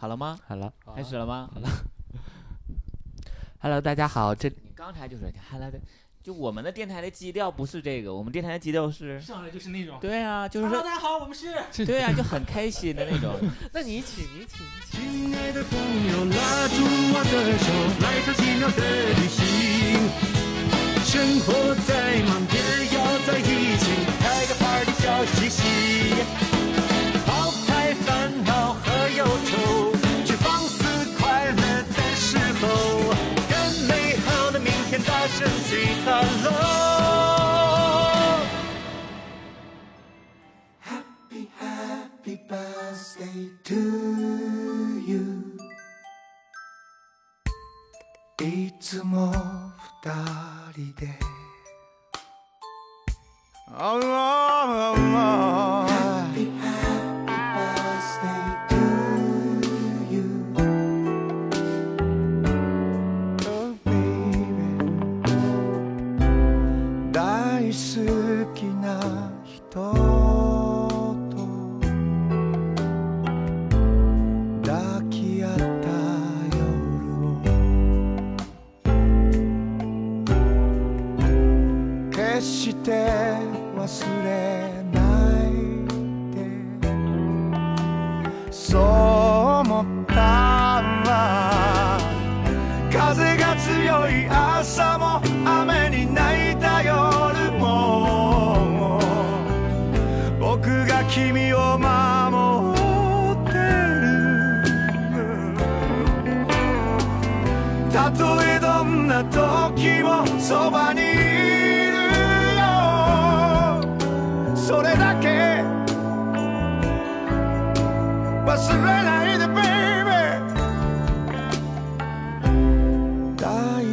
好了吗？好了，开始了吗？好了。Hello，大家好，这你刚才就是 Hello 的，就我们的电台的基调不是这个，我们电台的基调是，上来就是那种。对啊，就是 Hello，说，大家好，我们是。对啊，就很开心的那种。那你请，你请，你请。亲爱的朋友，拉住我的手，来场奇妙的旅行。生活再忙，也要在一起，开个 party 笑嘻嘻。Just love. Happy, happy birthday to you. いつも二人で。あらあらあら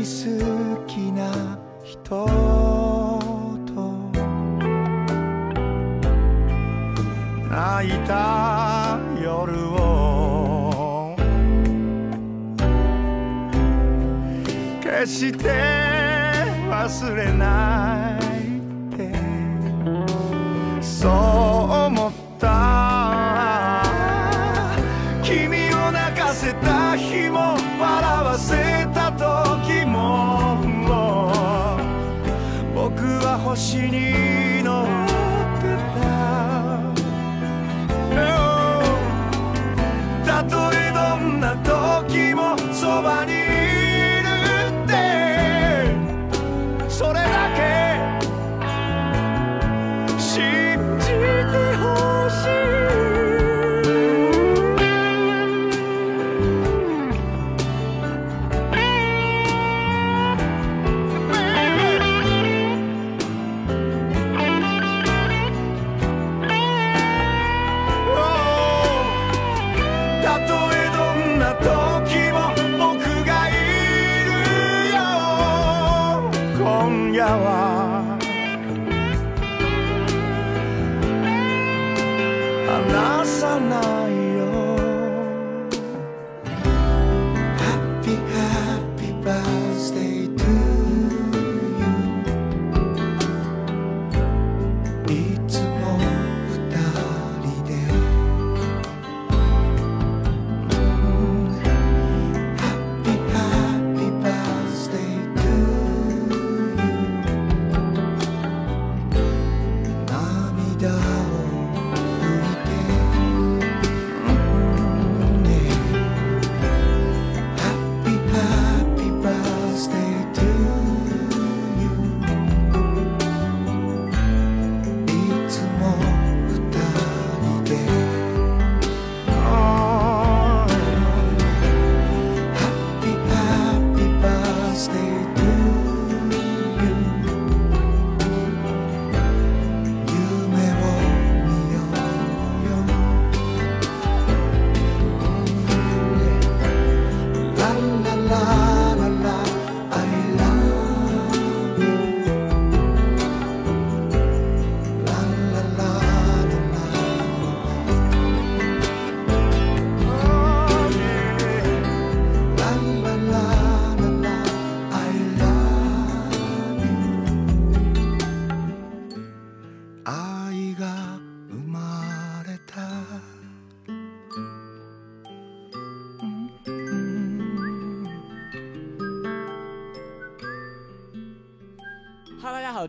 好きな人と。泣いた夜を。決して忘れない。は星に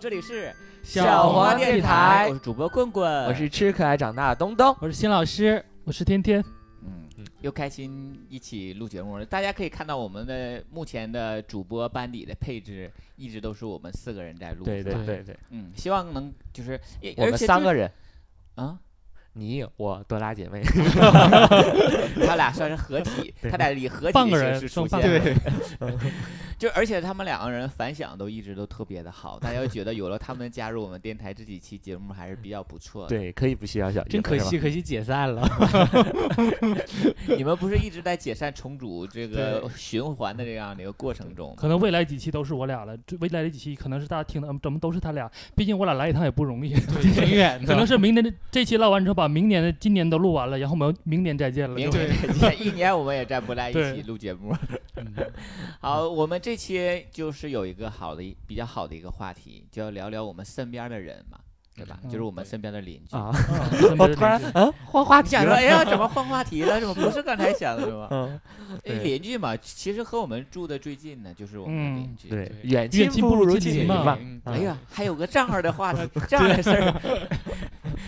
这里是小黄电台，我是主播棍棍，我是吃可爱长大的东东。我是新老师，我是天天。嗯，又开心一起录节目了。大家可以看到我们的目前的主播班底的配置，一直都是我们四个人在录。对对对对，嗯，希望能就是我们三个人，啊，你我多拉姐妹。他俩算是合体，他俩以合体半个的形式出现。就而且他们两个人反响都一直都特别的好，大家会觉得有了他们加入我们电台这几期节目还是比较不错的。对，可以不需要小真可惜，可惜解散了。你们不是一直在解散重组这个循环的这样的一个过程中？可能未来几期都是我俩了，未来的几期可能是大家听的，嗯怎么都是他俩？毕竟我俩来一趟也不容易，挺 远的，可能是明年的这期唠完之后，把明年的、今年都录完了，然后我们明年再见了。明年再见，一年我们也再不在一起录节目。嗯好，我们这期就是有一个好的、比较好的一个话题，就要聊聊我们身边的人嘛，对吧？嗯就是我们身边的邻居。我突然邻居嗯换话题想说，了哎。呀，怎么换话题了？怎么不是刚才想的是吧？嗯，哎对邻居嘛，其实和我们住的最近的就是我们邻居。对对，远远亲不如近邻嘛嗯哎呀，还有个这样的话题，这样的事儿，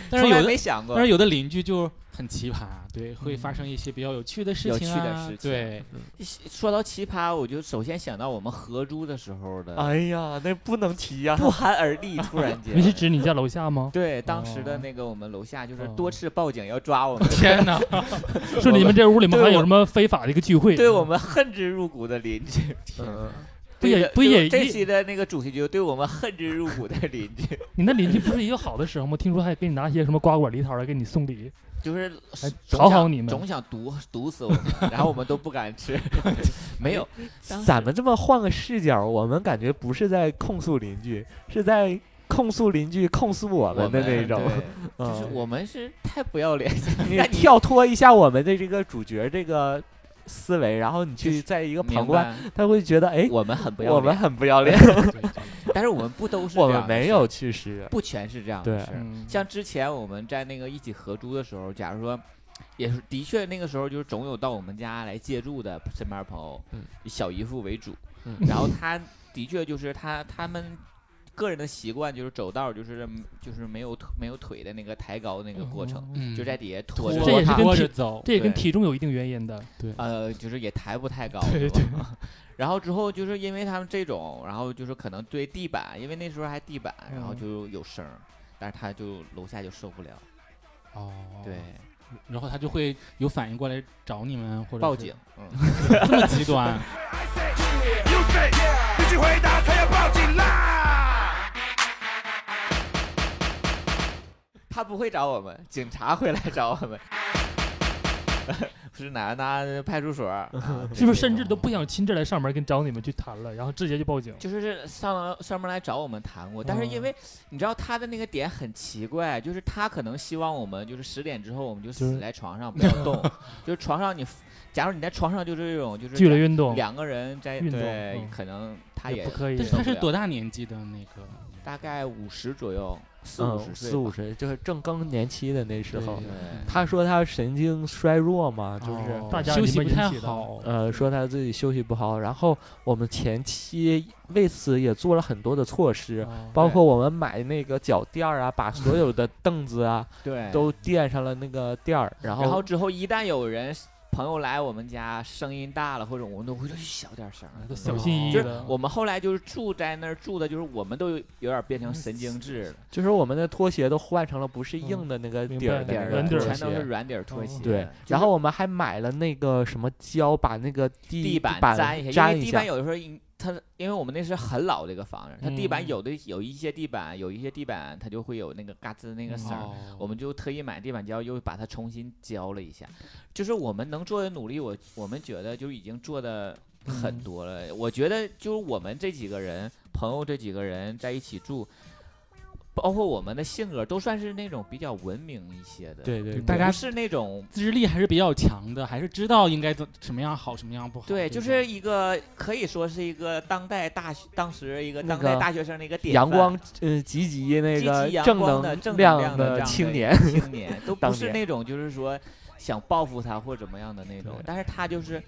但是有的没想过但。是有的邻居就很奇葩，对，会发生一些比较有趣的事情有趣的啊事情对，说到奇葩，我就首先想到我们合租的时候的哎呀，那不能提呀。不寒而栗，突然 间。你是指你家楼下吗？对，当时的哦那个我们楼下就是哦多次报警要抓我们，天哪，说你们这屋里面还有什么非法的一个聚会？对我们恨之入骨的邻居。嗯，不也不也也这期的那个主题就是对我们恨之入骨的邻居，你那邻居不是一个好的时候吗？听说还给你拿些什么瓜果梨桃来给你送礼，就是讨好你们总想毒毒死我们，然后我们都不敢吃。没有，咱们这么换个视角，我们感觉不是在控诉邻居，是在控诉邻居控诉我我们的那种。对就是嗯，我们是太不要脸。你跳脱一下我们的这个主角这个思维，然后你去在一个旁观，他会觉得哎，我们很不要脸，我们很不要脸，但是我们不都是我这样的事们没有，去实。不全是这样的对。事儿。嗯，像之前我们在那个一起合租的时候，假如说，也是的确那个时候就是总有到我们家来借住的身边朋友，嗯。以小姨夫为主，嗯。然后他的确就是他他们个人的习惯就是走道就是就是没有腿没有腿的那个抬高那个过程，嗯，就在底下拖着这也是跟拖体着走，这也跟体重有一定原因的。对。呃就是也抬不太高，对对 然后之后就是因为他们这种，然后就是可能对地板，因为那时候还地板，然后嗯就有声儿，但是他就楼下就受不了，哦，对，，然后他就会有反应过来找你们或者报警，嗯。这么极端，You say，必须回答，他要报警啦！他不会找我们，警察会来找我们。是哪哪派出所，啊是不是甚至都不想亲自来上门跟找你们去谈了，然后直接就报警？就是上上门来找我们谈过，但是因为你知道他的那个点很奇怪，就是他可能希望我们就是十点之后我们就就是死在床上不要动，就是床上你，假如你在床上就是这种就是剧烈运动。两个人在运动可能他也也不可以但是他是多大年纪的那个？大概五十左右，四五嗯，十岁，四五十就是正更年期的那时候他说他神经衰弱嘛，就是、哦大家休息不太好，呃说他自己休息不好，然后我们前期为此也做了很多的措施，哦包括我们买那个脚垫儿啊，把所有的凳子啊 对，都垫上了那个垫儿，然后然后之后一旦有人朋友来我们家，声音大了，或者我们都会说小点声儿。都小心翼翼就是的。我们后来就是住在那儿住的，就是我们都有有点变成神经质了，就是我们的拖鞋都换成了不是硬的那个明底儿的全都是。软底儿拖哦鞋。对，然后我们还买了那个什么胶，把那个地地板板粘一下，因为地板。有的时候因它因为我们那是很老的一个房子，它地板嗯有的有一些地板有一些地板它就会有那个嘎吱那个声儿，哦我们就特意买地板胶，又把它重新浇了一下。就是我们能做的努力，我我们觉得就已经做的很嗯多了。我觉得就是我们这几个人，朋友这几个人在一起住，包括我们的性格，都算是那种比较文明一些的。对对，对大家是那种。自制力还是比较强的，还是知道应该怎什么样好，什么样不好。对，就是一个可以说是一个当代大学，当时一个当代大学生的一个典阳范光呃积极那个正能量的青年，青年都不是那种就是说想报复他或怎么样的那种，但是他就是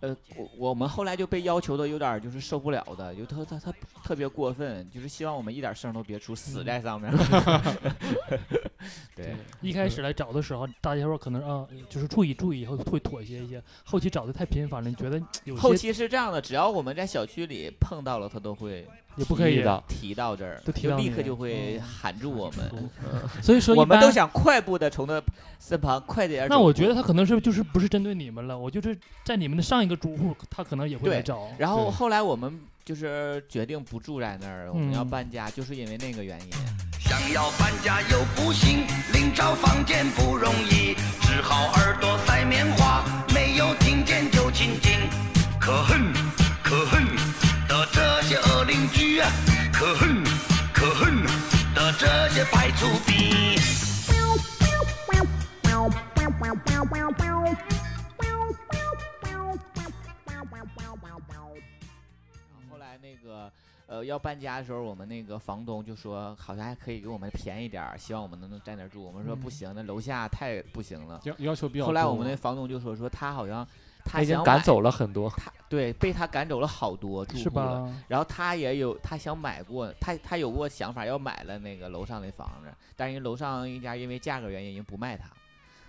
呃，我我们后来就被要求的有点就是受不了的，就他他他特别过分，就是希望我们一点声都别出，死在上面。对，一开始来找的时候，大家伙可能啊，就是注意注意，以后会妥协一些。后期找的太频繁了，你觉得 有后期是这样的，只要我们在小区里碰到了，他都会也不可以提到提到这儿，就立刻就会喊住我们。所以说我们都想快步的从他身旁快点儿。那我觉得他可能是就是不是针对你们了，我就是在你们的上一个租户，他可能也会来找。然后后来我们就是决定不住在那儿，我们要嗯搬家，就是因为那个原因。想要搬家又不行，另找房间不容易，只好耳朵塞棉花，没有听见就亲近。可恨可恨的这些恶邻居啊，可恨可恨的这些白粗逼。那个呃要搬家的时候，我们那个房东就说好像还可以给我们便宜点儿，希望我们能在那儿住。我们说不嗯行，那楼下太不行了。要要求比较。后来我们那房东就说说他好像他他已经赶走了很多。他对被他赶走了好多住户了。吧？然后他也有他想买过，他他有过想法要买了那个楼上的房子，但是楼上一家因为价格原因人不卖他，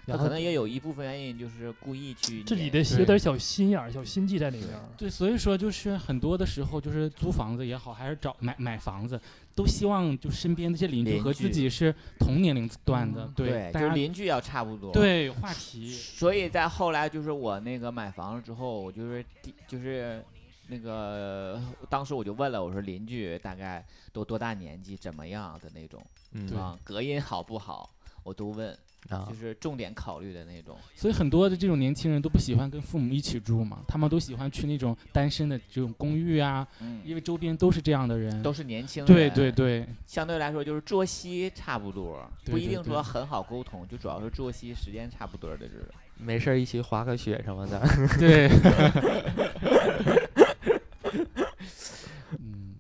他可能也有一部分原因就是故意去自己撵的有点小心眼儿、小心计在里面儿。对，所以说就是很多的时候，就是租房子也好，还是找买买房子，都希望就身边这些邻居邻和自己是同年龄段的，嗯对，就是邻居要差不多。对话题，所以在后来就是我那个买房了之后，我就是第就是那个当时我就问了，我说邻居大概都多大年纪，怎么样的那种嗯啊，隔音好不好，我都问，啊就，是重点考虑的那种。所以很多的这种年轻人都不喜欢跟父母一起住嘛，他们都喜欢去那种单身的这种公寓啊，嗯，因为周边都是这样的人。都是年轻人。对对对，相对来说就是作息差不多，不一定说很好沟通，就主要是作息时间差不多的这种。没事儿一起滑个雪什么的。对，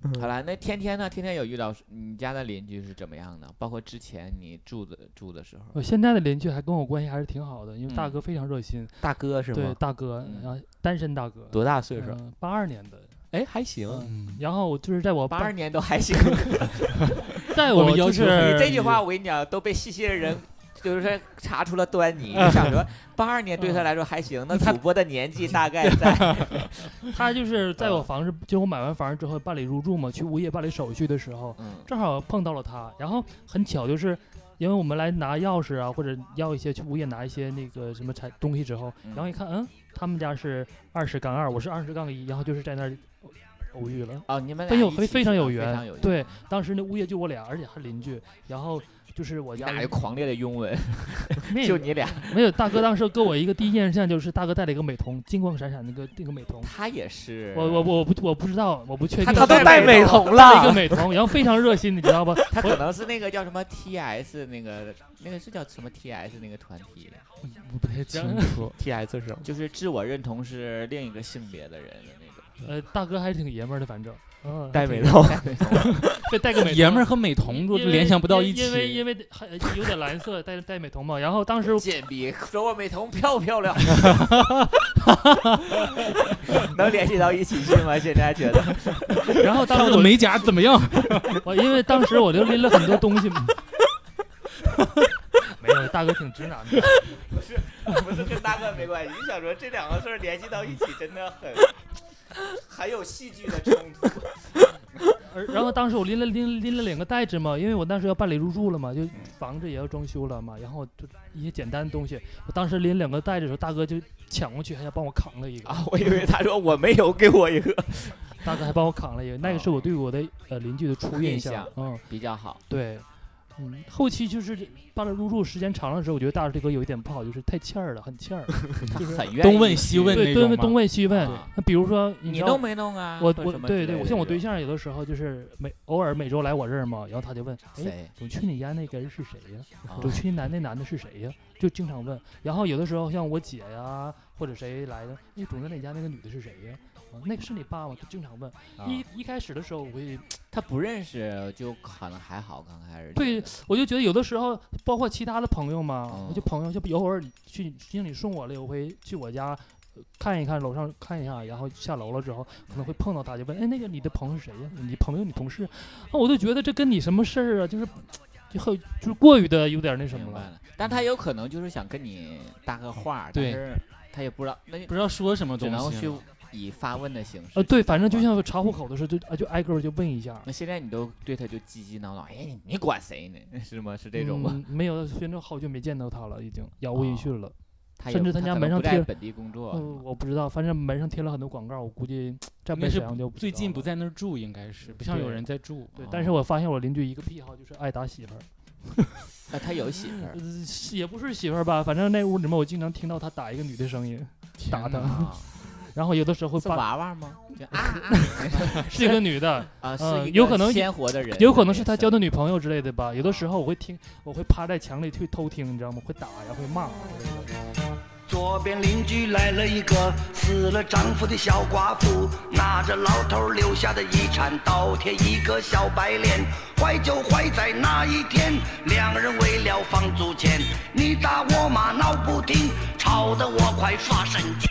嗯，好了，那天天呢？天天有遇到你家的邻居是怎么样的？包括之前你住的住的时候，我现在的邻居还跟我关系还是挺好的，因为大嗯哥非常热心。大哥是对，吗？大哥，嗯然后单身大哥，多大岁数？嗯，八二年的。哎，还行。嗯然后就是在我八二年都还行。在我们要求就是你这句话我跟你讲，都被细心的人就是查出了端倪。就想说八二年对他来说还行，那主播的年纪大概在 他就是在我嗯房子，就我买完房之后办理入住嘛，去物业办理手续的时候，嗯正好碰到了他。然后很巧，就是因为我们来拿钥匙啊，或者要一些去物业拿一些那个什么产东西之后，嗯然后一看，嗯，他们家是二十杠二，我是二十杠一，然后就是在那儿偶遇了。哦，你们非俩一起有非非常有缘非常有缘。对，当时那物业就我俩，而且还邻居。然后就是我家俩有狂烈的拥吻，没有就你俩，没有大哥当时给我一个第一印象就是大哥戴了一个美瞳，金光闪闪那个那个美瞳。他也是。我我我不我不知道，我不确定。他他都带带美美瞳了一个，美瞳，然后非常热心，你知道吧？他可能是那个叫什么 TS 那个那个是叫什么 TS 那个团体的，我不太清楚。T S 是什么？就是自我认同是另一个性别的人的那种。呃，大哥还挺爷们儿的，反正。嗯，戴美瞳，这，戴个美瞳爷们儿和美瞳都因为联想不到一起因为因。为还有点蓝色，戴戴美瞳嘛。然后当时 贱逼，说我美瞳漂不漂亮？能联系到一起去吗？现在觉得然后当时我的美甲怎么样？我因为当时我就拎了很多东西嘛。没有，大哥挺直男的。不是跟大哥没关系，你想说这两个事儿联系到一起，真的很 很有戏剧的冲突。而然后当时我拎了拎拎了两个袋子嘛，因为我当时要办理入住了嘛，就嗯。房子也要装修了嘛，然后就一些简单的东西，我当时拎两个袋子的时候，大哥就抢过去，还要帮我扛了一个，啊，我以为他说我没有，给我一个，大哥还帮我扛了一个，那个是我对我的呃邻居的 初印印象嗯，比较好。对，嗯，后期就是办了入住时间长了之后，我觉得大这哥有一点不好，就是太欠儿了，很欠儿，就是很愿意东问西问对，那种吗东问东问西问啊。那比如说知道你弄没弄啊？我我对对，我像我对象有的时候就是每 偶尔每周来我这儿嘛，然后他就问，哎，谁？总去你家那个人是谁呀？啊总去男那男的是谁呀？就经常问。然后有的时候像我姐呀，或者谁来的，哎，总在你家那个女的是谁呀？啊，那个是你爸吗？他经常问。啊一一开始的时候，我会，他不认识，就可能还好，刚开始对我就觉得有的时候，包括其他的朋友嘛，我就嗯朋友就有偶尔去，经理送我了，我会去我家。看一看楼上看一下，然后下楼了之后可能会碰到他，就问，哎，那个你的朋友是谁呀？你朋友、你同事？啊，我就觉得这跟你什么事儿啊？就是就很就是过于的有点那什么了。了，但他有可能就是想跟你搭个话，但对是他也不知道，那不知道说什么东只能去。以发问的形式。呃，对，反正就像查户口的时候，就啊就挨个就问一下。那现在你都对他就叽叽叨叨，哎，你你管谁呢？是吗？是这种吗？嗯？没有，现在好久没见到他了，已经杳无音哦讯了。他甚至他家门上贴本地工作，嗯，我不知道，反正门上贴了很多广告，我估计应该是沈阳就最近不在那儿住，应该是不像有人在住。对，哦但是我发现我邻居一个癖好就是爱打媳妇儿。那他有媳妇儿呃，也不是媳妇儿吧，反正那屋里面我经常听到他打一个女的声音，打他，啊，然后有的时候会是娃娃吗？是一个女的，啊，是嗯一个有可能鲜活的人，有可能是他交的的女朋友之类的吧。有的时候我会听，我会趴在墙里去偷听，你知道吗？会打呀，会骂。左边邻居来了一个死了丈夫的小寡妇，拿着老头留下的遗产，倒贴一个小白脸。坏就坏在那一天，两人为了房租钱，你打我骂闹不停，吵得我快发神经。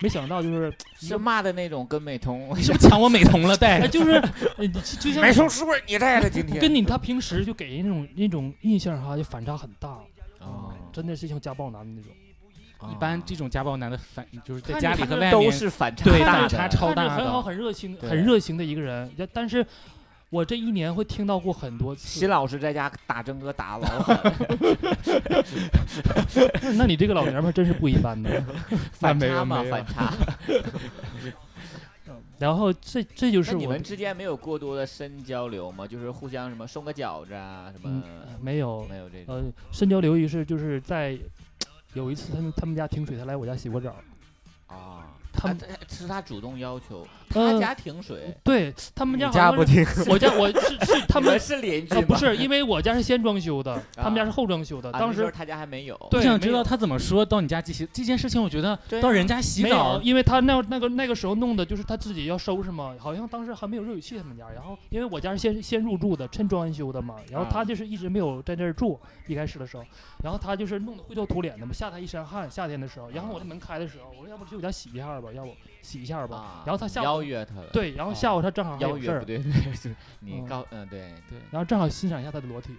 没想到就是，是骂的那种跟美瞳，你是不是抢我美瞳了？哎，带就是，呃就像美瞳是不是你带的？今天跟你他平时就给人那种那种印象哈，就反差很大，啊，真的是像家暴男的那种。一般这种家暴男的反就是在家里和外面是反差对大的反差超大看着很好，的。很热情，对很热情的一个人。但但是，我这一年会听到过很多次新。老师在家打真哥打老狠，那你这个老娘们儿真是不一般的。反差嘛，反差。然后这这就是我你们之间没有过多的深交流吗？就是互相什么送个饺子啊，什么嗯没有没有这种？呃深交流于是就是在有一次他们他们家停水，他来我家洗过澡。啊，他他们他是他主动要求，呃他家停水，对他们家你家不好像是听，我家我是是 他们是邻居？不是因为我家是先装修的，他们家啊是后装修的。啊，当时他家还没有。我对想知道他怎么说到你家洗这件事情，我觉得到人家洗澡，，因为他那那个那个时候弄的就是他自己要收拾嘛，好像当时还没有热水器他们家，然后因为我家是先先入住的，趁装完修的嘛，然后他啊就是一直没有在这儿住，一开始的时候，然后他就是弄得灰头土脸的嘛，吓他一身汗，夏天的时候，然后我这门开的时候，我说要不去我家洗一下吧，要不洗一下吧，啊，然后他下午邀约他了，对，然后下午他正好还有事儿邀约不，对对，是 你嗯告嗯对对然后正好欣赏一下他的裸体，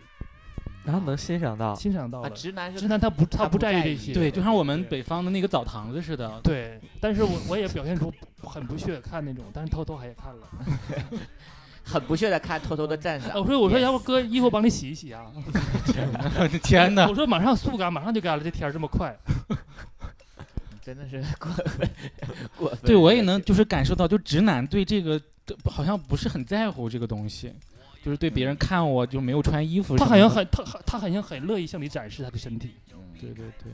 然后能欣赏到，啊，欣赏到了，直男是直男他不他不在不在意意这些，对，就像我们北方的那个澡堂子似的。对，但是我我也表现出很不屑看那种，但是偷偷还也看了。很不屑的看，偷偷的赞赏。我说我说要不哥衣服帮你洗一洗啊？天哪！我说马上速干，马上就干了，这天儿这么快。真的是过分，过分。对我也能就是感受到，就直男对这个的好像不是很在乎这个东西，就是对别人看我就没有穿衣服他好像很他他他好像很乐意向你展示他的身体。嗯对对对，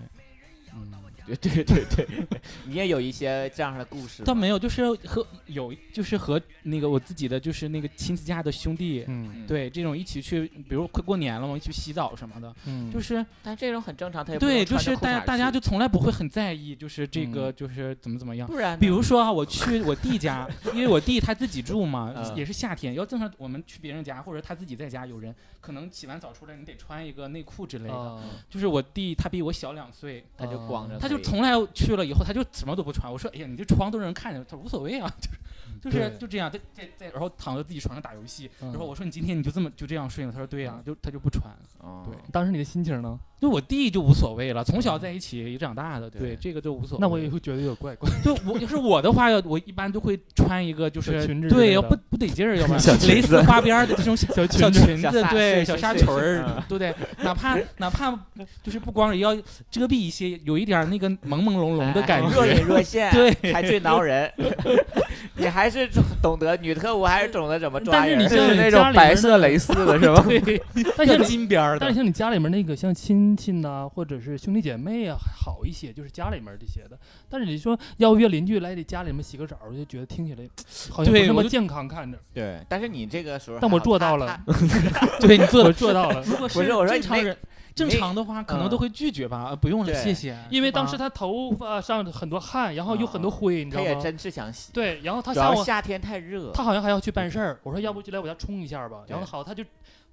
嗯，对对对对，你也有一些这样的故事。倒没有，就是和有就是和那个我自己的就是那个亲戚家的兄弟，对这种一起去，比如快过年了嘛，一起洗澡什么的，嗯就是但这种很正常，他也不对，就是大家大家就从来不会很在意，就是这个嗯就是怎么怎么样。不然，比如说啊，我去我弟家，因为我弟他自己住嘛，嗯也是夏天。要正常我们去别人家，或者他自己在家，有人可能洗完澡出来，你得穿一个内裤之类的。啊就是我弟他比我小两岁，他就光着，他就从来去了以后，他就什么都不穿。我说，哎呀，你这床都让人看见，他说无所谓啊，就是就是就这样，在在在，然后躺在自己床上打游戏。嗯然后我说你今天你就这么就这样睡了？他说对呀、就他就不穿。哦对当时你的心情呢？就我弟就无所谓了，从小在一起也长大的，对对这个就无所谓。那我也会觉得有点怪怪。就我要是我的话，我一般都会穿一个就是裙子对，要不不得劲儿，要不然蕾丝花边的这种小小小裙子裙子，对，小纱裙对不对？哪怕哪怕就是不光也要遮蔽一些，有一点那个朦朦胧胧的感觉若隐。若现，对才最挠人。你还是懂得女特务，还是懂得怎么抓但是。你像那种白色蕾丝的是吧？对，但像金边儿的但是。像你家里面那个像亲戚呐、或者是兄弟姐妹啊，好一些，就是家里面这些的。但是你说邀约邻居来你家里面洗个澡，我就觉得听起来好像不那么健康看着。对，但是你这个时候但我做到了对你做做到了。如果不是正常人，正常的话可能嗯都会拒绝吧，呃不用了，谢谢。因为当时他头发上很多汗，然后有很多灰，你知道吗？他也真是想洗，对，然后他主下午夏天太热，他好像还要去办事儿，我说要不就来我家冲一下吧。然后好，他就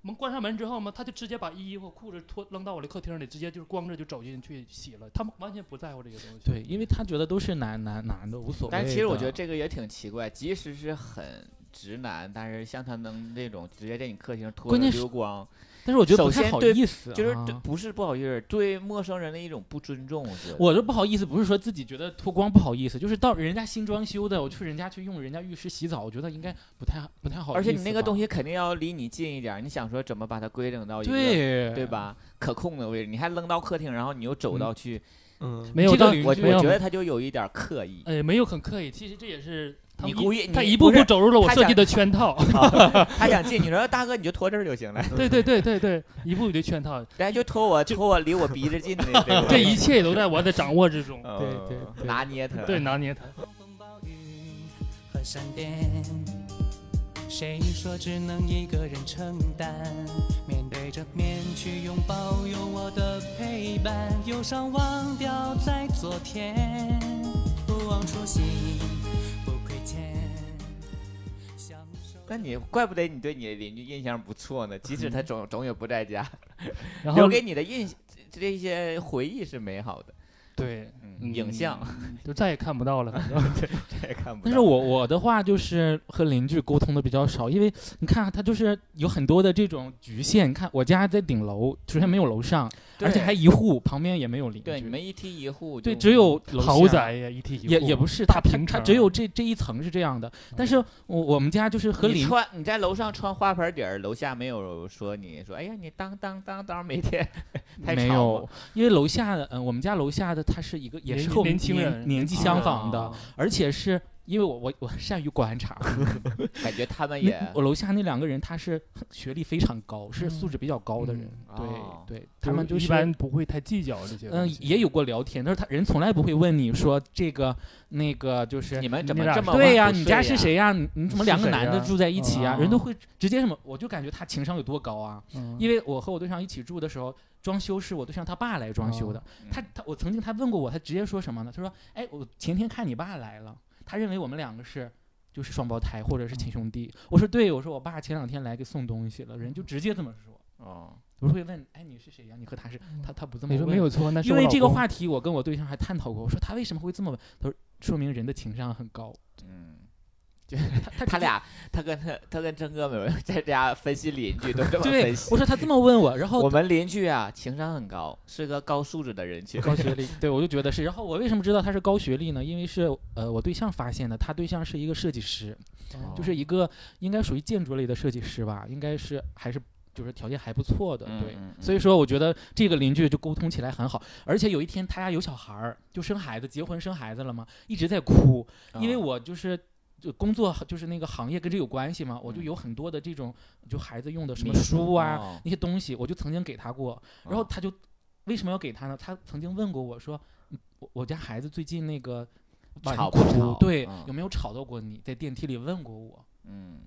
门关上门之后嘛，他就直接把衣服裤子脱扔到我的客厅里，直接就是光着就走进去洗了。他们完全不在乎这个东西。对，因为他觉得都是男男男的，无所谓。但其实我觉得这个也挺奇怪，即使是很直男，但是像他能那种直接在你客厅脱着关键是溜光，但是我觉得不太好首先对意思、啊，就是对不是不好意思，对陌生人的一种不尊重。我觉得我这不好意思，不是说自己觉得脱光不好意思，就是到人家新装修的，我去人家去用人家浴室洗澡，我觉得应该不太不太好意思。而且你那个东西肯定要离你近一点，你想说怎么把它归整到一个对对？吧可控的位置，你还扔到客厅，然后你又走嗯到去，嗯，没有到这个我我觉得他就有一点刻意。哎，没有很刻意，其实这也是你故意他一步步走入了我设计的圈套。他想进，你说大哥你就拖这儿就行了，对对对对对，一步一步的圈套，人家就拖我拖我离我鼻子近的这个这一切都在我的掌握之中。呃对对对拿捏他。对，拿捏他。狂风暴雨和闪电，谁说只能一个人承担？面对着面去拥抱有我的陪伴，忧伤忘掉在昨天，不忘初心，那你怪不得你对你的邻居印象不错呢，即使他总总也不在家，然后留给你的印这这些回忆是美好的，对嗯，影像就再也看不到了。反正 这也看不到。但是我我的话就是和邻居沟通的比较少，因为你看啊他就是有很多的这种局限。你看我家在顶楼，首先没有楼上，而且还一户，旁边也没有邻居。对你们一梯一户，对只有楼豪宅呀，一梯一户也也不是，大平层，他只有这这一层是这样的。但是我我们家就是和邻你穿你在楼上穿花盆底儿，楼下没有说你说哎呀你当当当当每天 太吵没有，因为楼下的，嗯、我们家楼下的他是一个，也是年和我们年轻人年年纪相仿的，哦而且是因为我我我善于观察，感觉他们那也我楼下那两个人他是学历非常高，是素质比较高的人，嗯对、哦对，他们就是一般不会太计较这些东嗯、西。也有过聊天，但是他人从来不会问你说这个那个就是你们怎你俩么这么对呀、晚不你家？是谁呀？你你怎么两个男的住在一起啊？哦人都会直接什么？我就感觉他情商有多高啊！嗯，因为我和我对象一起住的时候，装修是我对象他爸来装修的。嗯他他我曾经他问过我，他直接说什么呢？他说：“哎，我前天看你爸来了，他认为我们两个是就是双胞胎或者是亲兄弟。”我说：“对，我说我爸前两天来给送东西了。”人就直接这么说。哦，我会问：“哎，你是谁呀？你和他是？”他他不这么你说问。没有错，那是因为这个话题，我跟我对象还探讨过。我说他为什么会这么问？他说说明人的情商很高。嗯。他俩，他跟他他跟真哥们在家分析邻居都这么对分析我。说他这么问我，然后我们邻居啊，情商很高，是个高素质的人群。高学历，对我就觉得是。然后我为什么知道他是高学历呢？因为是呃我对象发现的，他对象是一个设计师，哦就是一个应该属于建筑类的设计师吧，应该是还是就是条件还不错的，对。嗯所以说，我觉得这个邻居就沟通起来很好，而且有一天他家有小孩儿，就生孩子，结婚生孩子了嘛，一直在哭，因为哦我就是就工作就是那个行业跟这有关系嘛，我就嗯。有很多的这种就孩子用的什么书啊、哦那些东西，我就曾经给他过，然后哦他就为什么要给他呢？他曾经问过我说，嗯我我家孩子最近那个晚哭吵不吵？对，嗯有没有吵到过你？在电梯里问过我，嗯，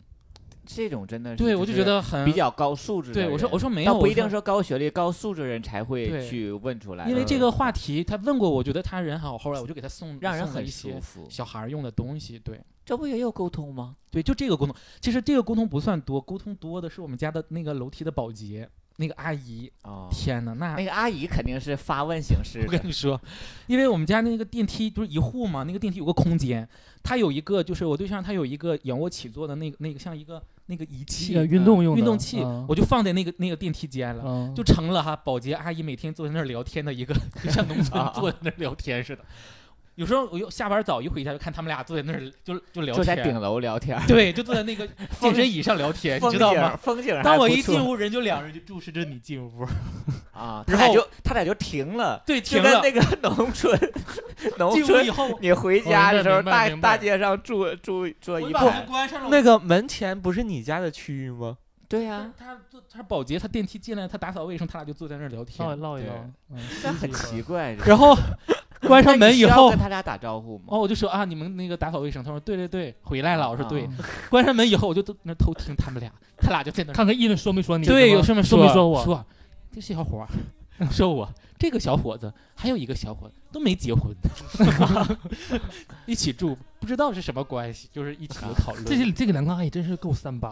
这种真的是对我就觉得很比较高素质。对我说我说没有，倒不一定说说高学历、高素质人才会去问出来，嗯因为这个话题他问过我，觉得他人好，后来我就给他送让人很舒服。小孩用的东西，对。这不也有沟通吗？对，就这个沟通，其实这个沟通不算多，沟通多的是我们家的那个楼梯的保洁那个阿姨。哦，天呐，那那个阿姨肯定是发问形式我跟。你说，因为我们家那个电梯不是一户嘛，那个电梯有个空间，它有一个就是我对象他有一个仰卧起坐的那个那个像一个那个仪器呃运动用的运动器，嗯我就放在那个那个电梯间了。嗯就成了哈，保洁阿姨每天坐在那儿聊天的一个，就像农村啊坐在那儿聊天似的。有时候我又下班早一回家，就看他们俩坐在那儿就就聊天，坐在顶楼聊天，对，就坐在那个 健身椅上聊天，你知道吗景？风景还当我一进屋，人就两人就注视着你进屋，啊，然后他俩就他俩就停了，对，就停了。跟那个农村 农村以后，你回家的时候，大大街上住住坐我把一排门，关上了。那个门前不是你家的区域吗？对呀，他他他保洁，他电梯进来，他打扫卫生，他俩就坐在那儿聊唠天。唠一唠对，嗯这很奇怪。然后 关上门以后跟，他俩打招呼吗？哦，我就说啊，你们那个打扫卫生，他说对对对，回来了。我说对啊。关上门以后，我就在那偷听他们俩，他俩就在那看看议论说没说你，对，有事没说没说我？说这小伙儿 说我这个小伙子还有一个小伙子都没结婚，一起住不知道是什么关系，就是一起有讨论。这这个两个阿姨真是够三八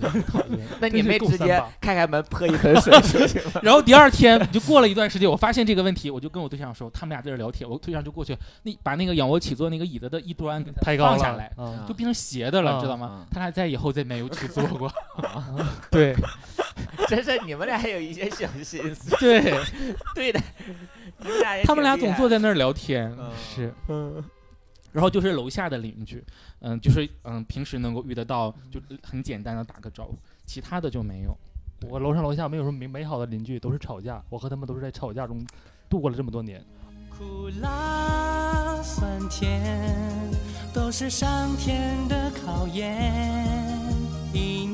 的，讨厌那你没直接开开门泼一盆水就行了？然后第二天就过了一段时间，我发现这个问题，我就跟我对象说，他们俩在这聊天，我对象就过去，那把那个仰卧起坐那个椅子的一端抬高下来，啊就变成斜的了，啊知道吗？嗯他俩在以后再没有去做过。对，真是你们俩有一些小心思。对，对的，你们俩他们俩总坐在那儿聊天，嗯是。嗯，然后就是楼下的邻居，嗯，就是嗯，平时能够遇得到，就很简单的打个招呼，其他的就没有。我楼上楼下没有什么美美好的邻居，都是吵架，我和他们都是在吵架中度过了这么多年。苦辣酸甜，都是上天的考验。一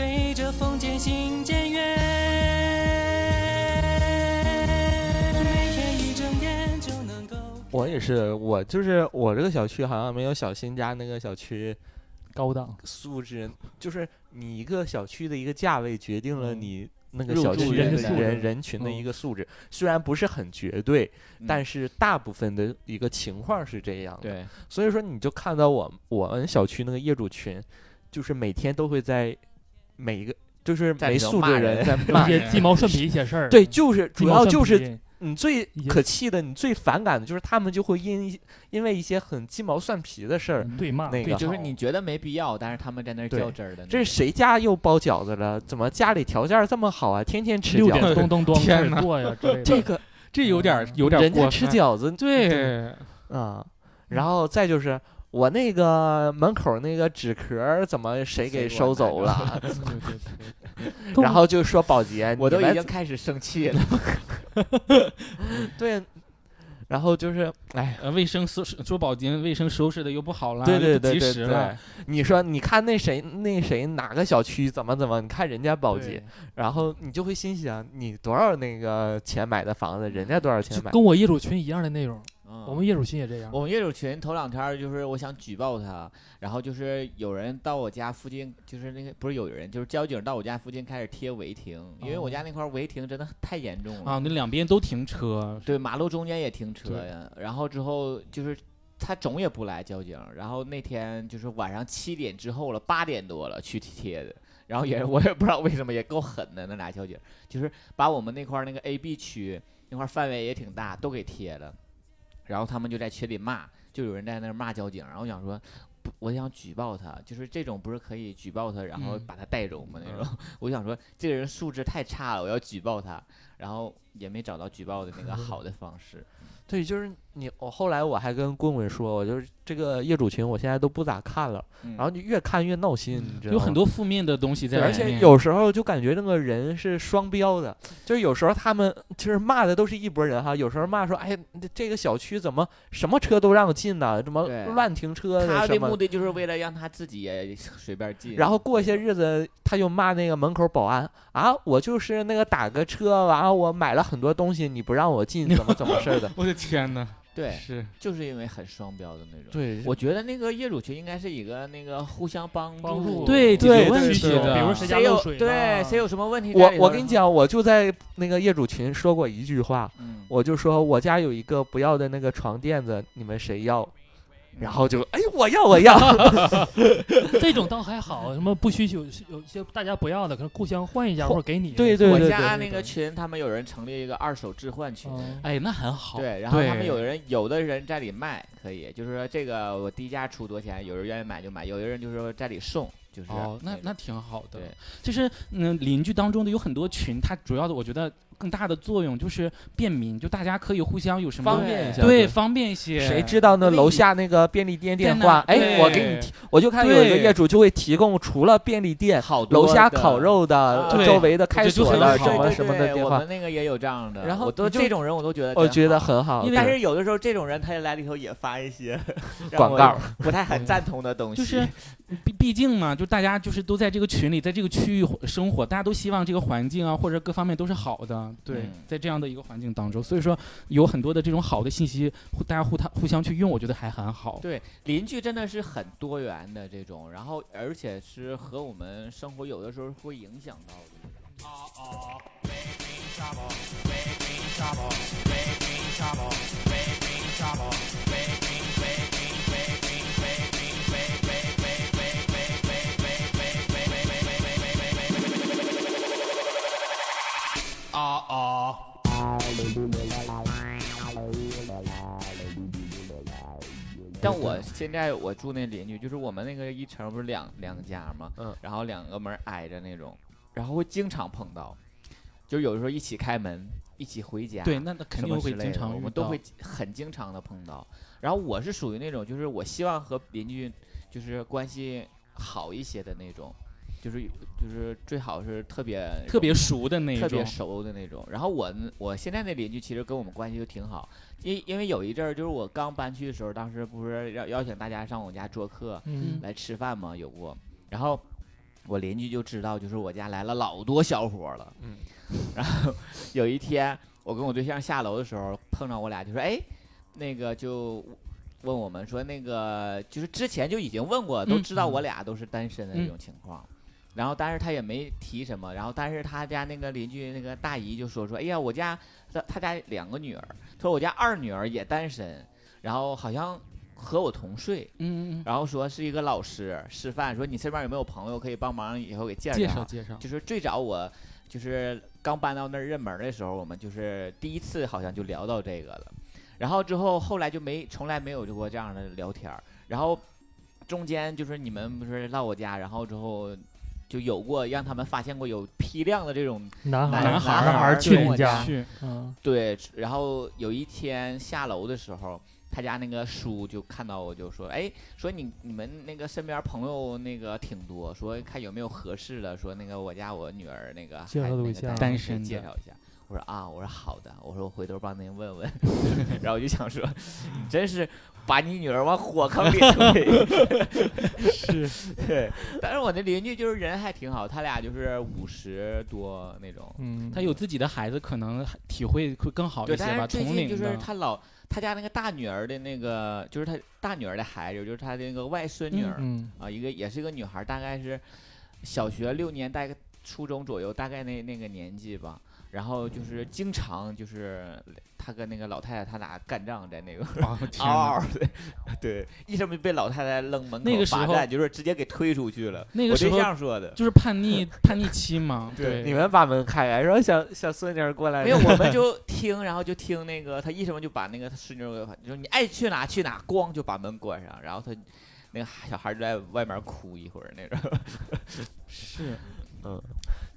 随着风渐行渐远。我也是，我就是我这个小区好像没有小新家那个小区高档，素质，就是你一个小区的一个价位决定了你那个小区人人人群的一个素质，虽然不是很绝对，但是大部分的一个情况是这样的。对，所以说你就看到我我们小区那个业主群，就是每天都会在每一个就是没素质人的人在 骂人。一些鸡毛蒜皮一些事儿。对，就是主要就是你最可气的，你最反感的就是他们就会因因为一些很鸡毛蒜皮的事儿，对骂那个对，就是你觉得没必要，但是他们在那儿较真儿的。这是谁家又包饺子了？怎么家里条件这么好啊？天天吃饺子。咚咚咚 天哪开始剁呀之类的。这个这有点儿有点儿人家吃过分饺子，对，啊，然后再就是我那个门口那个纸壳儿怎么谁给收走了？然后就说保洁，我都已经开始生气了。对，然后就是哎。呃，卫生收拾说保洁卫生收拾的又不好了，对对对对对，你说你看那谁那谁哪个小区怎么怎么？你看人家保洁，然后你就会心想，你多少那个钱买的房子，人家多少钱买？就跟我业主群一样的内容，嗯我们业主群也这样。我们业主群头两天就是我想举报他，然后就是有人到我家附近，就是那个不是有人，就是交警到我家附近开始贴违停，因为我家那块儿违停真的太严重了啊，那两边都停车，对，马路中间也停车呀。然后之后就是他总也不来交警，然后那天就是晚上七点之后了，八点多了去贴的。然后也 我也不知道为什么也够狠的那俩交警，就是把我们那块儿那个 A、B 区那块儿范围也挺大，都给贴了。然后他们就在群里骂，就有人在那儿骂交警。然后我想说，我想举报他，就是这种不是可以举报他，然后嗯把他带走吗？那种。我想说，这个人素质太差了，我要举报他。然后也没找到举报的那个好的方式。对，就是你，我后来我还跟棍棍说，我就是这个业主群，我现在都不咋看了，嗯然后就越看越闹心，你知道吗？有很多负面的东西在，里面，而且有时候就感觉那个人是双标的，就是有时候他们就是骂的都是一拨人哈，有时候骂说，哎，这个小区怎么什么车都让进呢？怎么乱停车他的什么？目的就是为了让他自己也随便进。然后过些日子，他就骂那个门口保安啊，我就是那个打个车，完了我买了很多东西，你不让我进，怎么怎么事儿的？我的天呐，对，是就是因为很双标的那种。对，我觉得那个业主群应该是一个那个互相帮帮助对对解决问题的，比如谁家漏水对谁有什么问题我我跟你讲，我就在那个业主群说过一句话，嗯，我就说我家有一个不要的那个床垫子，你们谁要？然后就哎，我要我要，这种倒还好，什么不需求，有些大家不要的，可能互相换一下或者给你。对对对我家那个群，他们有人成立一个二手置换群。嗯，哎，那很好，对，然后他们对有人有的人在里卖，可以，就是说这个我低价出多少钱，有人愿意买就买，有的人就是说在里送，就是哦，那那挺好的。对，就是嗯，邻居当中的有很多群，它主要的我觉得更大的作用就是便民，就大家可以互相有什么方便一下。对方便一些。谁知道那楼下那个便利店电话？哎，我给你提，我就看有一个业主就会提供除了便利店、好多楼下烤肉的、周围的开锁的什么什么的电话我们，那个也有这样的，然后都这种人我都觉得我觉得很好。因为但是有的时候这种人他也来里头也发一些 广告不太很赞同的东西，就是毕毕竟嘛，就大家就是都在这个群里，在这个区域生活，大家都希望这个环境啊或者各方面都是好的。嘛，对，嗯在这样的一个环境当中，所以说有很多的这种好的信息，互大家互他互相去用，我觉得还很好。对，邻居真的是很多元的这种，然后而且是和我们生活有的时候会影响到的。像我现在我住那邻居，就是我们那个一层不是两两家嘛，嗯然后两个门挨着那种，然后会经常碰到，就是有的时候一起开门，一起回家，对，那那肯定会经常我们都会很经常的碰到。然后我是属于那种，就是我希望和邻居就是关系好一些的那种，就是就是最好是特别特别熟的那一特别种，熟的那种。然后我我现在那邻居其实跟我们关系就挺好，因因为有一阵儿就是我刚搬去的时候，当时不是邀邀请大家上我家做客嗯来吃饭嘛，有过。然后我邻居就知道，就是我家来了老多小伙儿了。嗯。然后有一天，我跟我对象下楼的时候碰上我俩，就说：“哎，那个就问我们说，那个就是之前就已经问过，都嗯知道嗯我俩都是单身的这嗯种情况。然后，但是他也没提什么。然后，但是他家那个邻居那个大姨就说说：“哎呀，我家他他家两个女儿，他说我家二女儿也单身，然后好像和我同岁。”嗯，嗯然后说是一个老师示范，说你身边有没有朋友可以帮忙，以后给介嗯，绍介绍介绍，就是最早我就是刚搬到那儿认门儿的时候，我们就是第一次好像就聊到这个了，然后之后后来就没从来没有过这样的聊天儿，然后中间就是你们不是到我家，然后之后就有过让他们发现过有批量的这种男孩儿。男孩儿男孩去我家，对，然后有一天下楼的时候，他家那个叔就看到我就说，哎，说你你们那个身边朋友那个挺多，说看有没有合适的，说那个我家我女儿那个还那个单身的介绍一下。我说啊，我说好的，我说我回头帮您问问，然后我就想说，你真是把你女儿往火坑里推。是，对，但是我那邻居就是人还挺好，他俩就是五十多那种，嗯，他有自己的孩子，可能体会会更好，一些吧。但是最同龄近就是，他老他家那个大女儿的那个，就是他大女儿的孩子，就是他的那个外孙女儿、嗯啊，一个也是一个女孩，大概是小学六年，大概初中左右，大概那那个年纪吧。然后就是经常就是他跟那个老太太他俩干仗在那个 对，一声就被老太太扔门口那个时候罚站，就是直接给推出去了。我对那个时候象说的，就是叛逆叛逆期嘛，对，你们把门开开，说小小孙女儿过来。没有，我们 就听，然后就听那个他一声就把那个他孙女儿，就说你爱去哪去哪，咣就把门关上，然后他那个小孩就在外面哭一会儿那种。是嗯，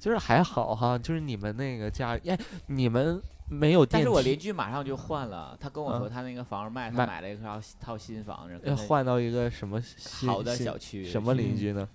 就是还好哈，就是你们那个家，哎，你们没有电梯，但是我邻居马上就换了，他跟我说嗯他那个房子卖，他买了一套套新房子，要换到一个什么新好的小区，什么邻居呢？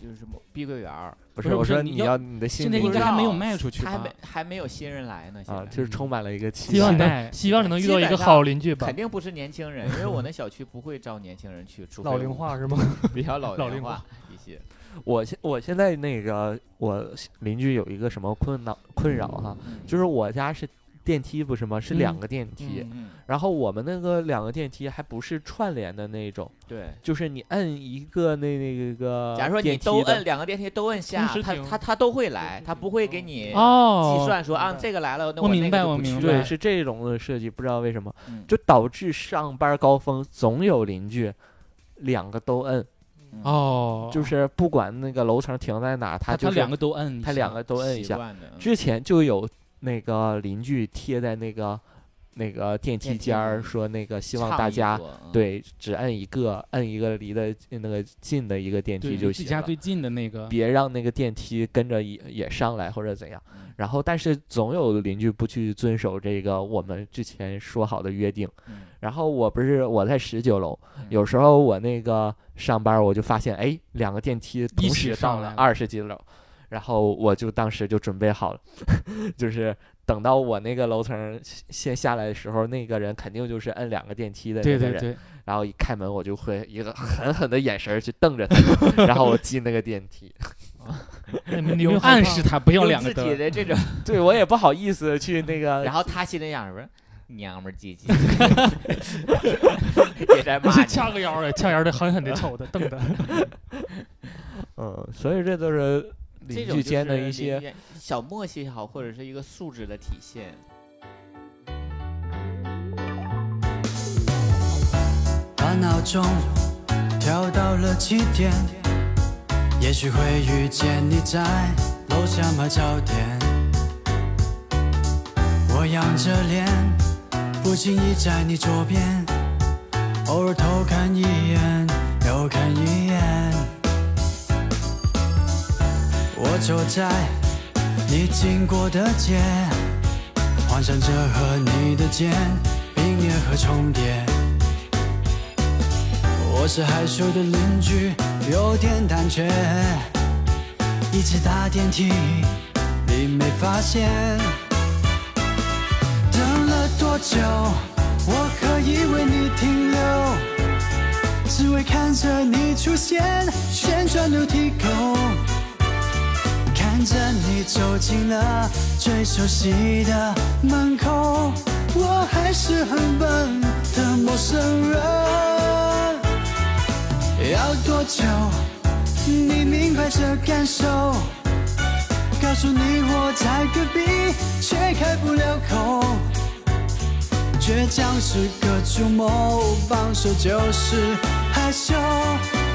就是什么碧桂园儿，不不是我说你要要你的新现在邻居应该还没有卖出去还没？还没有新人来呢，现啊，在就是充满了一个期希望你待。希望你能遇到一个好邻居吧肯。定不是年轻人，因为我那小区不会招年轻人去，除非老龄化是吗？比较老龄化一些。我现我现在那个我邻居有一个什么困扰困扰哈，嗯就是我家是电梯不是吗？是两嗯个电梯，嗯，然后我们那个两个电梯还不是串联的那种，对。就是你摁一个那那个假如说你都摁两个电梯都摁下，他同时停他他都会来，它不会给你哦，计算说啊这个来了，那我明那个就不去白我明白对，是这种的设计，不知道为什么，嗯就导致上班高峰总有邻居两个都摁，嗯哦，就是不管那个楼层停在哪，他就是他他两个都摁，他两个都摁一下。之前就有那个邻居贴在那个那个电梯间儿说那个希望大家对只摁一个，摁一个离得那个近的一个电梯就行离家最。近的那个，别让那个电梯跟着也也上来或者怎样，嗯。然后但是总有邻居不去遵守这个我们之前说好的约定，嗯然后我不是我在十九楼，嗯有时候我那个上班我就发现，哎，两个电梯同时上了二十几楼，然后我就当时就准备好了，就是等到我那个楼层先下来的时候，那个人肯定就是摁两个电梯的那个人，对对对，然后一开门我就会一个狠狠的眼神去瞪着他，然后我进那个电梯。那 你有们暗示他不要用两个自己，的这种，对我也不好意思去那个，然后他心里想什么？娘们儿唧唧，也在骂是你。掐个腰的，掐腰的狠狠的瞅他，瞪他。嗯，所以这都是邻居间的一些小默契也好，或者是一个素质的体现。把闹钟调到了七点，也许会遇见你在楼下买早点。我仰着脸，不经意在你左边，偶尔偷看一眼，又看一眼。我走在你经过的街，幻想着和你的肩并列和重叠。我是害羞的邻居，有点胆怯，一直打电梯，你没发现。久？我可以为你停留，只为看着你出现，旋转楼梯口，看着你走进了最熟悉的门口，我还是很笨的陌生人。要多久？你明白这感受？告诉你我在隔壁，却开不了口。倔强是个触摸，放手就是害羞。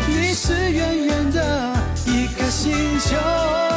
你是远远的一颗星球。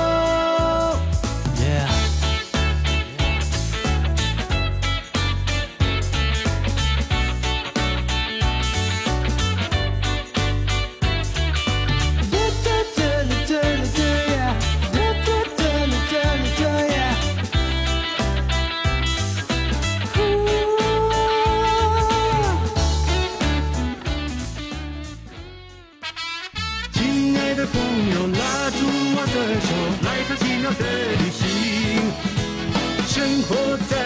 的旅行。生活在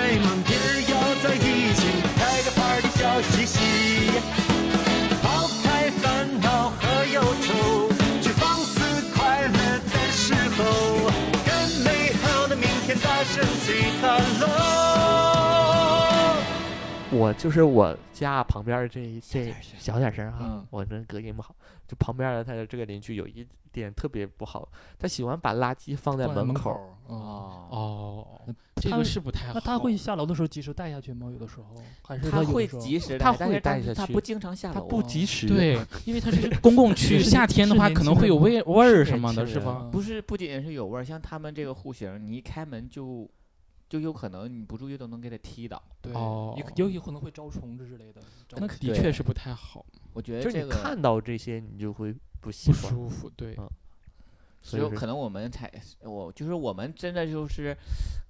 我就是我家旁边儿这一这小点声哈嗯，我这隔音不好。就旁边的他的这个邻居有一点特别不好，他喜欢把垃圾放在门门口。哦，哦，哦，这他个是不太好。那他会下楼的时候及时带下去吗？有的时候还是他会及时带，他会带下去他不经常下楼啊不及时，对，因为他是 公共区，是夏天的话可能会有味味儿什么的，是吧？不是不仅仅是有味儿，像他们这个户型，你一开门就就有可能你不注意都能给它踢倒。对，哦有有可能会招虫子之类的。招那的确是不太好，我觉得就是这个你看到这些，你就会不喜不欢。舒服。对，所以可能我们才我就是我们真的就是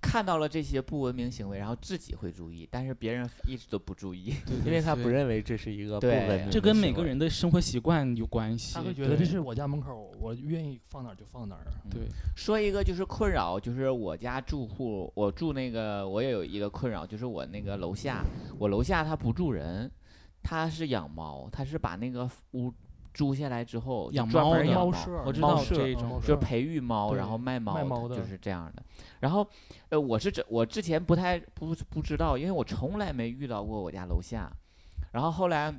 看到了这些不文明行为，然后自己会注意，但是别人一直都不注意。因为他不认为这是一个不文明这跟每个人的生活习惯有关系。他会觉得这是我家门口，我愿意放哪儿就放哪儿。对，说一个就是困扰，就是我家住户，我住那个我也有一个困扰，就是我那个楼下，我楼下他不住人，他是养猫，他是把那个屋租下来之后养猫猫猫舍，我知道这种就是培育猫，然后卖猫就是这样的。然后，呃，我是这我之前不太不不知道，因为我从来没遇到过我家楼下。然后后来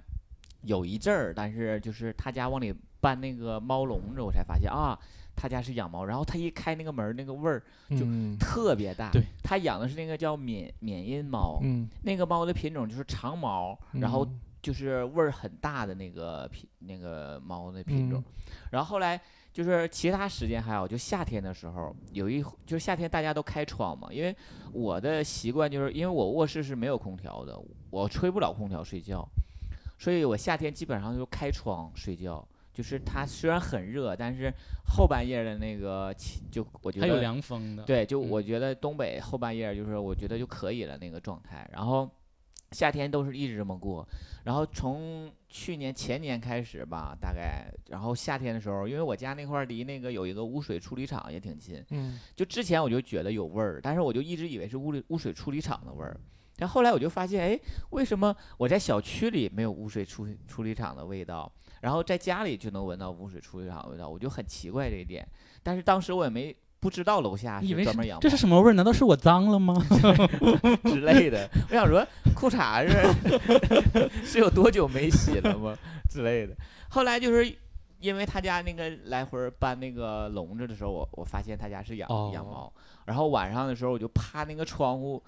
有一阵儿，但是就是他家往里搬那个猫笼子，我才发现啊，他家是养猫。然后他一开那个门，那个味儿就嗯特别大。对，他养的是那个叫缅缅因猫，嗯，那个猫的品种就是长毛，然后嗯就是味儿很大的那个品那个猫的品种。嗯然后后来就是其他时间还好，就夏天的时候有一就是夏天大家都开窗嘛，因为我的习惯就是因为我卧室是没有空调的，我吹不了空调睡觉，所以我夏天基本上就开窗睡觉。就是它虽然很热，但是后半夜的那个气就我觉得还有凉风的。对，就嗯我觉得东北后半夜就是我觉得就可以了那个状态，然后夏天都是一直这么过，然后从去年前年开始吧，大概然后夏天的时候，因为我家那块儿离那个有一个污水处理厂也挺近，嗯就之前我就觉得有味儿，但是我就一直以为是污里污水处理厂的味儿，但后来我就发现，哎，为什么我在小区里没有污水处理处理厂的味道，然后在家里就能闻到污水处理厂的味道？我就很奇怪这一点。但是当时我也没不知道楼下是专门养猫这是什么味儿？难道是我脏了吗？之类的。我想说，裤衩是 是有多久没洗了吗？之类的。后来就是因为他家那个来回搬那个笼子的时候，我我发现他家是养、养哦猫，然后晚上的时候我就趴那个窗户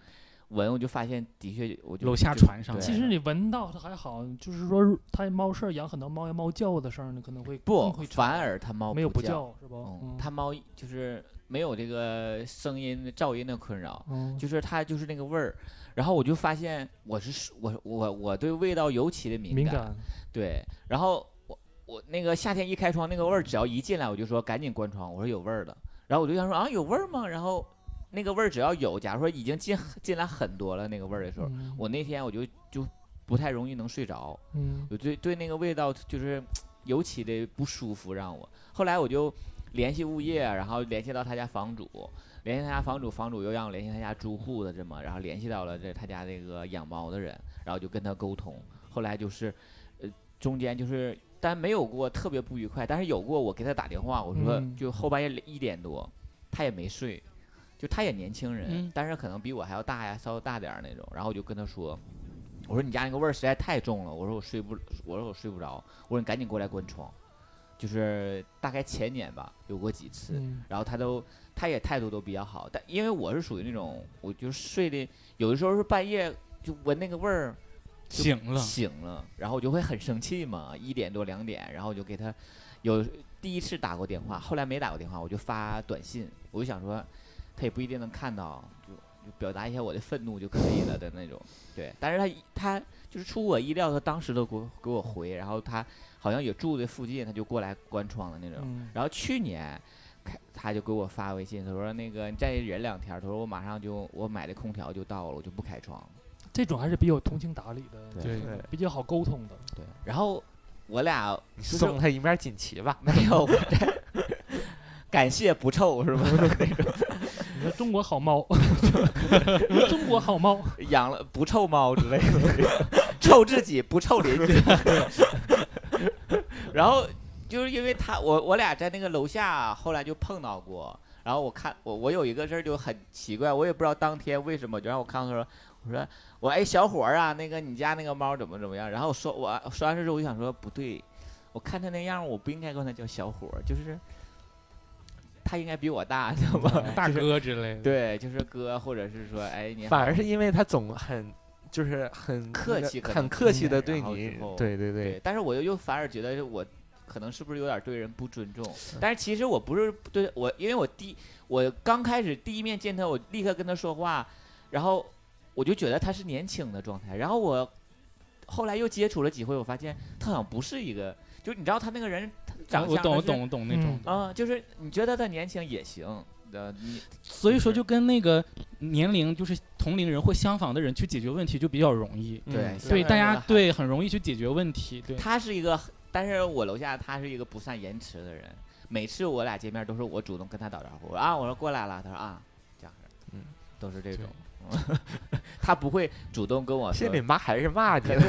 闻，我就发现的确我就楼下传上来其实你闻到它还好，就是说它猫舍养很多猫，猫叫的声儿呢，可能会不会，反而它猫没有不叫，叫是不？嗯，它猫就是没有这个声音噪音的困扰。嗯就是它就是那个味儿，然后我就发现我是我我我对味道尤其的敏敏感，对，然后我我那个夏天一开窗，那个味儿只要一进来，我就说赶紧关窗，我说有味儿了。然后我就想说啊有味儿吗？然后那个味儿只要有，假如说已经进进来很多了那个味儿的时候，嗯我那天我就就不太容易能睡着，嗯我对对那个味道就是 尤其的不舒服，让我。后来我就联系物业，然后联系到他家房主，联系他家房主，房主又让我联系他家住户的这么，然后联系到了这他家这个养猫的人，然后就跟他沟通。后来就是，呃，中间就是，但没有过特别不愉快，但是有过我给他打电话，我说嗯就后半夜一点多，他也没睡，就他也年轻人，嗯但是可能比我还要大呀，稍微大点儿那种。然后我就跟他说，我说你家那个味儿实在太重了，我说我睡不，我说我睡不着，我说你赶紧过来关窗。就是大概前年吧，有过几次，嗯。然后他都他也态度都比较好，但因为我是属于那种，我就睡的有的时候是半夜就闻那个味儿醒了，醒了，然后我就会很生气嘛，一点多两点，然后我就给他有第一次打过电话，后来没打过电话，我就发短信，我就想说他也不一定能看到，就就表达一下我的愤怒就可以了的那种，对，但是他他就是出乎我意料，他当时都给我给我回，然后他好像也住在附近，他就过来关窗的那种，嗯然后去年，开他就给我发微信，他说那个你再忍两天，他说我马上就我买的空调就到了，我就不开窗了。这种还是比较通情达理的，对对比较好沟通的。对，然后我俩送他一面锦旗吧。没有，我这感谢不臭是吗？你说中国好猫，中国好猫，养了不臭猫之类的，臭自己不臭邻居。然后就是因为他，我我俩在那个楼下，后来就碰到过。然后我看我我有一个事儿就很奇怪，我也不知道当天为什么，就让我看到说，我说我哎小伙儿啊，那个你家那个猫怎么怎么样？然后我说我说完事之后，我就想说不对，我看他那样，我不应该管他叫小伙儿，就是他应该比我大，你知道吗？大哥之类的。对，就是哥，或者是说哎你反而是因为他总很就是很客气很客气的对你对对对，但是我又又反而觉得我可能是不是有点对人不尊重？但是其实我不是对我，因为我第我刚开始第一面见他，我立刻跟他说话，然后我就觉得他是年轻的状态，然后我后来又接触了几回，我发现他好像不是一个，就是你知道他那个人我懂，我懂，我懂那种嗯就是你觉得他年轻也行的，你所以说，就跟那个年龄就是同龄人或相仿的人去解决问题就比较容易。嗯对对，大家对很容易去解决问题。对，他是一个，但是我楼下他是一个不善言辞的人。每次我俩见面都是我主动跟他打招呼，啊，我说过来了，他说啊，这样式，嗯，都是这种，他不会主动跟我说心里骂还是骂 你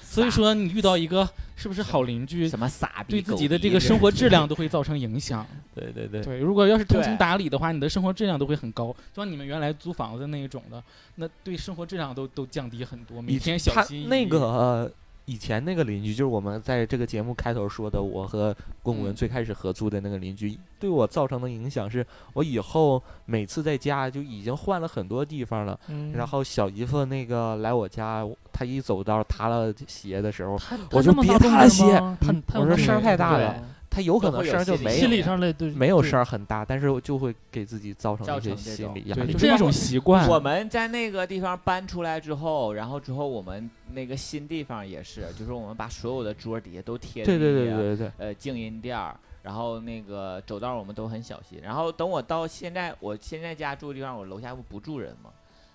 所以说你遇到一个是不是好邻居，什么傻逼，对自己的这个生活质 量都会造成影响。对对对，对，如果要是通情达理的话，你的生活质量都会很高。就像你们原来租房子那一种的，那对生活质量都都降低很多，每天小心翼翼。那个、呃以前那个邻居，就是我们在这个节目开头说的，我和公文嗯最开始合租的那个邻居，对我造成的影响是，我以后每次在家就已经换了很多地方了。嗯然后小姨夫那个来我家，他一走道塌了鞋的时候，我就别踏他鞋我说声儿太大了他有可能声儿就心理心理上的对没有声儿很大，但是就会给自己造成这种，心理压力就。是一种习惯。我们在那个地方搬出来之后，然后之后我们那个新地方也是，就是我们把所有的桌底下都贴对对那个对对对，呃静音垫儿，然后那个走道儿我们都很小心。然后等我到现在，我现在家住的地方，我楼下不不住人嘛，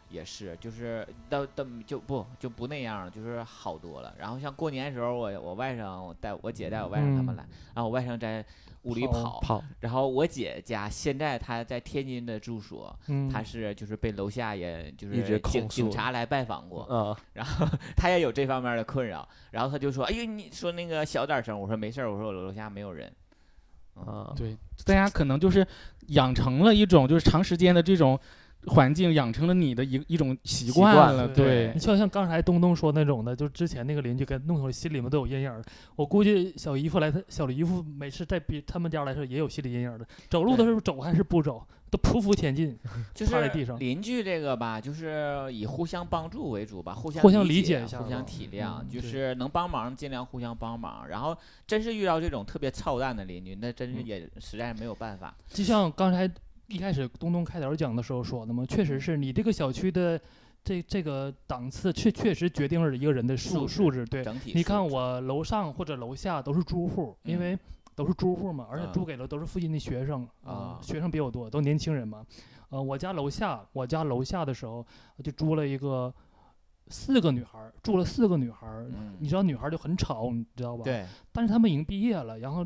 也是，就是到到就不就不那样了，就是好多了。然后像过年的时候，我我外甥我带我姐带我外甥他们嗯来，然后我外甥在屋里跑跑，跑然后我姐家现在她在天津的住所，嗯，她是就是被楼下也就是警警察来拜访过，嗯，然后她也有这方面的困扰，然后她就说：“哎呦，你说那个小点声。”我说：“没事儿，我说我楼下没有人。”啊，对，大家可能就是养成了一种就是长时间的这种环境，养成了你的一一种习习惯惯了。对对你，就像刚才东东说那种的，就之前那个邻居跟弄得我心里面都有阴影儿。我估计小姨夫来他小姨夫每次在别他们家来的时候也有心理阴影儿的。走路的时候走还是不走，都匍匐前进。就是趴在地上邻居这个吧，就是以互相帮助为主吧，互相互相理理解一下互相体谅，嗯就是能帮忙尽量互相帮忙。然后真是遇到这种特别操蛋的邻居，那真是嗯也实在没有办法。就像刚才一开始东东开头讲的时候说的嘛，确实是你这个小区的这这个档次，确确实决定了一个人的素素质。对，整体你看我楼上或者楼下都是租户，因嗯为都是租户嘛，而且嗯租给了都是附近的学生啊学生比较多，都年轻人嘛。呃，我家楼下，我家楼下的时候就租了一个四个女孩儿，住了四个女孩儿。嗯你知道女孩儿就很吵，你知道吧？。对，但是她们已经毕业了，然后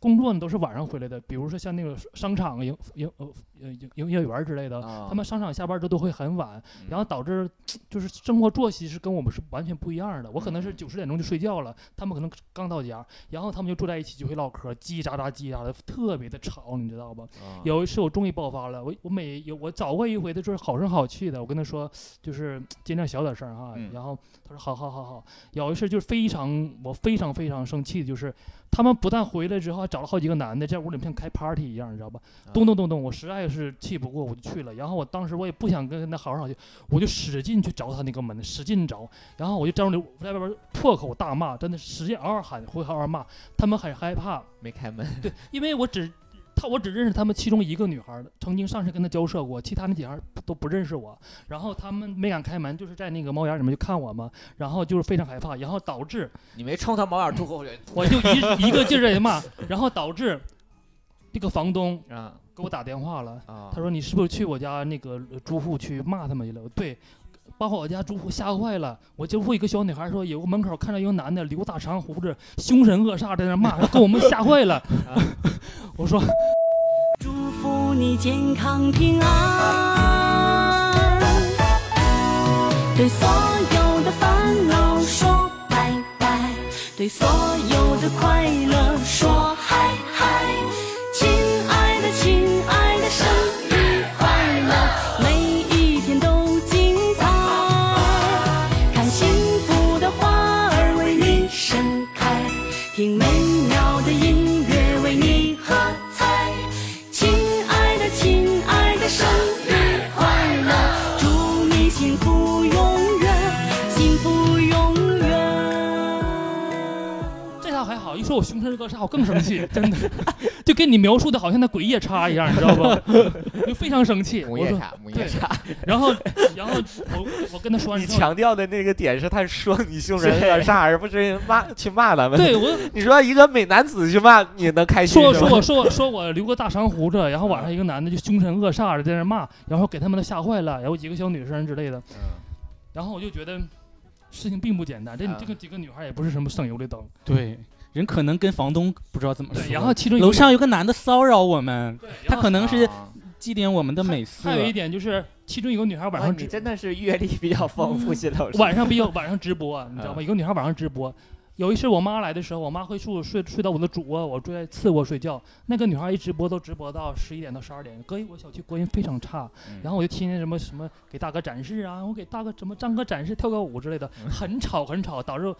工作呢都是晚上回来的，比如说像那个商场营营呃呃营营业员儿之类的，啊他们商场下班都都会很晚，嗯然后导致就是生活作息是跟我们是完全不一样的。我可能是嗯九十点钟就睡觉了，他们可能刚到家，然后他们就坐在一起就会唠嗑，叽叽喳喳叽叽喳喳的，特别的吵，你知道吧？啊有一次我终于爆发了，我我每有我找过一回的就是好声好气的，我跟他说就是尽量小点声哈，嗯然后他说好好好好。有一次就是非常我非常非常生气的就是他们不但回来之后还找了好几个男的在屋里像开 party 一样，你知道吧？啊。咚咚咚咚，我实在是气不过我就去了，然后我当时我也不想跟他好声好去，我就使劲去找他那个门，使劲找，然后我就在里在外边破口大骂，真的使劲嗷嗷喊，会嗷嗷骂，他们很害怕，没开门，对，因为我只他我只认识他们其中一个女孩，曾经上次跟他交涉过，其他那几孩儿都不认识我。然后他们没敢开门，就是在那个猫眼里面就看我嘛，然后就是非常害怕，然后导致你没冲他猫眼吐口水我就一一个劲儿的骂，然后导致这个房东啊给我打电话了，啊！他说你是不是去我家那个呃租户去骂他们去了？对。把我家住户吓坏了，我就会一个小女孩说，有个门口看到一个男的留大长胡子，凶神恶煞在那骂，给我们吓坏了。我说祝福你健康平安，对所有的烦恼说拜拜，对所有的快乐说好，一说我凶神恶煞，我更生气，真的，就跟你描述的好像那鬼夜叉一样，你知道吧？就非常生气。我夜叉，母夜对叉，然后，然后我我跟他说，你强调的那个点是他说你凶 神恶煞，而不是骂去骂他们。对我你说一个美男子去骂，你能开心说说我说我说我留个大长胡子，然后晚上一个男的就凶神恶煞的在那骂，然后给他们都吓坏了，然后几个小女生之类的，嗯然后我就觉得事情并不简单，这你这个几个女孩也不是什么省油的灯，对，人可能跟房东不知道怎么说。对，然后其中楼上有个男的骚扰我们，他可能是啊祭奠我们的美色。还有一点就是，其中有个女孩晚上直你真的是阅历比较丰富，新老师。晚上比较晚上直播，你知道嗯吗？有个女孩晚上直播。有一次我妈来的时候，我妈会睡睡睡到我的主卧，我住在次卧睡觉。那个女孩一直播都直播到十一点到十二点，隔音我小区隔音非常差。嗯然后我就听见什么什么给大哥展示啊，我给大哥什么张哥展示跳个舞之类的，嗯很吵很吵，导致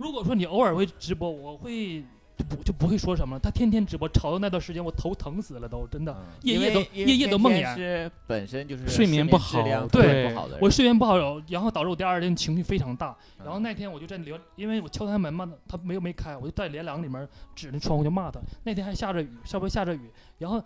如果说你偶尔会直播，我会就不就不会说什么了。他天天直播，吵到那段时间我头疼死了都，真的。夜夜都夜夜都梦魇是本身就是睡眠不好对。我睡眠不好，然后导致我第二天情绪非常大。嗯然后那天我就在连，因为我敲他门嘛，他没有没开，我就在连廊里面指着窗户就骂他。那天还下着雨，稍微下着雨，然后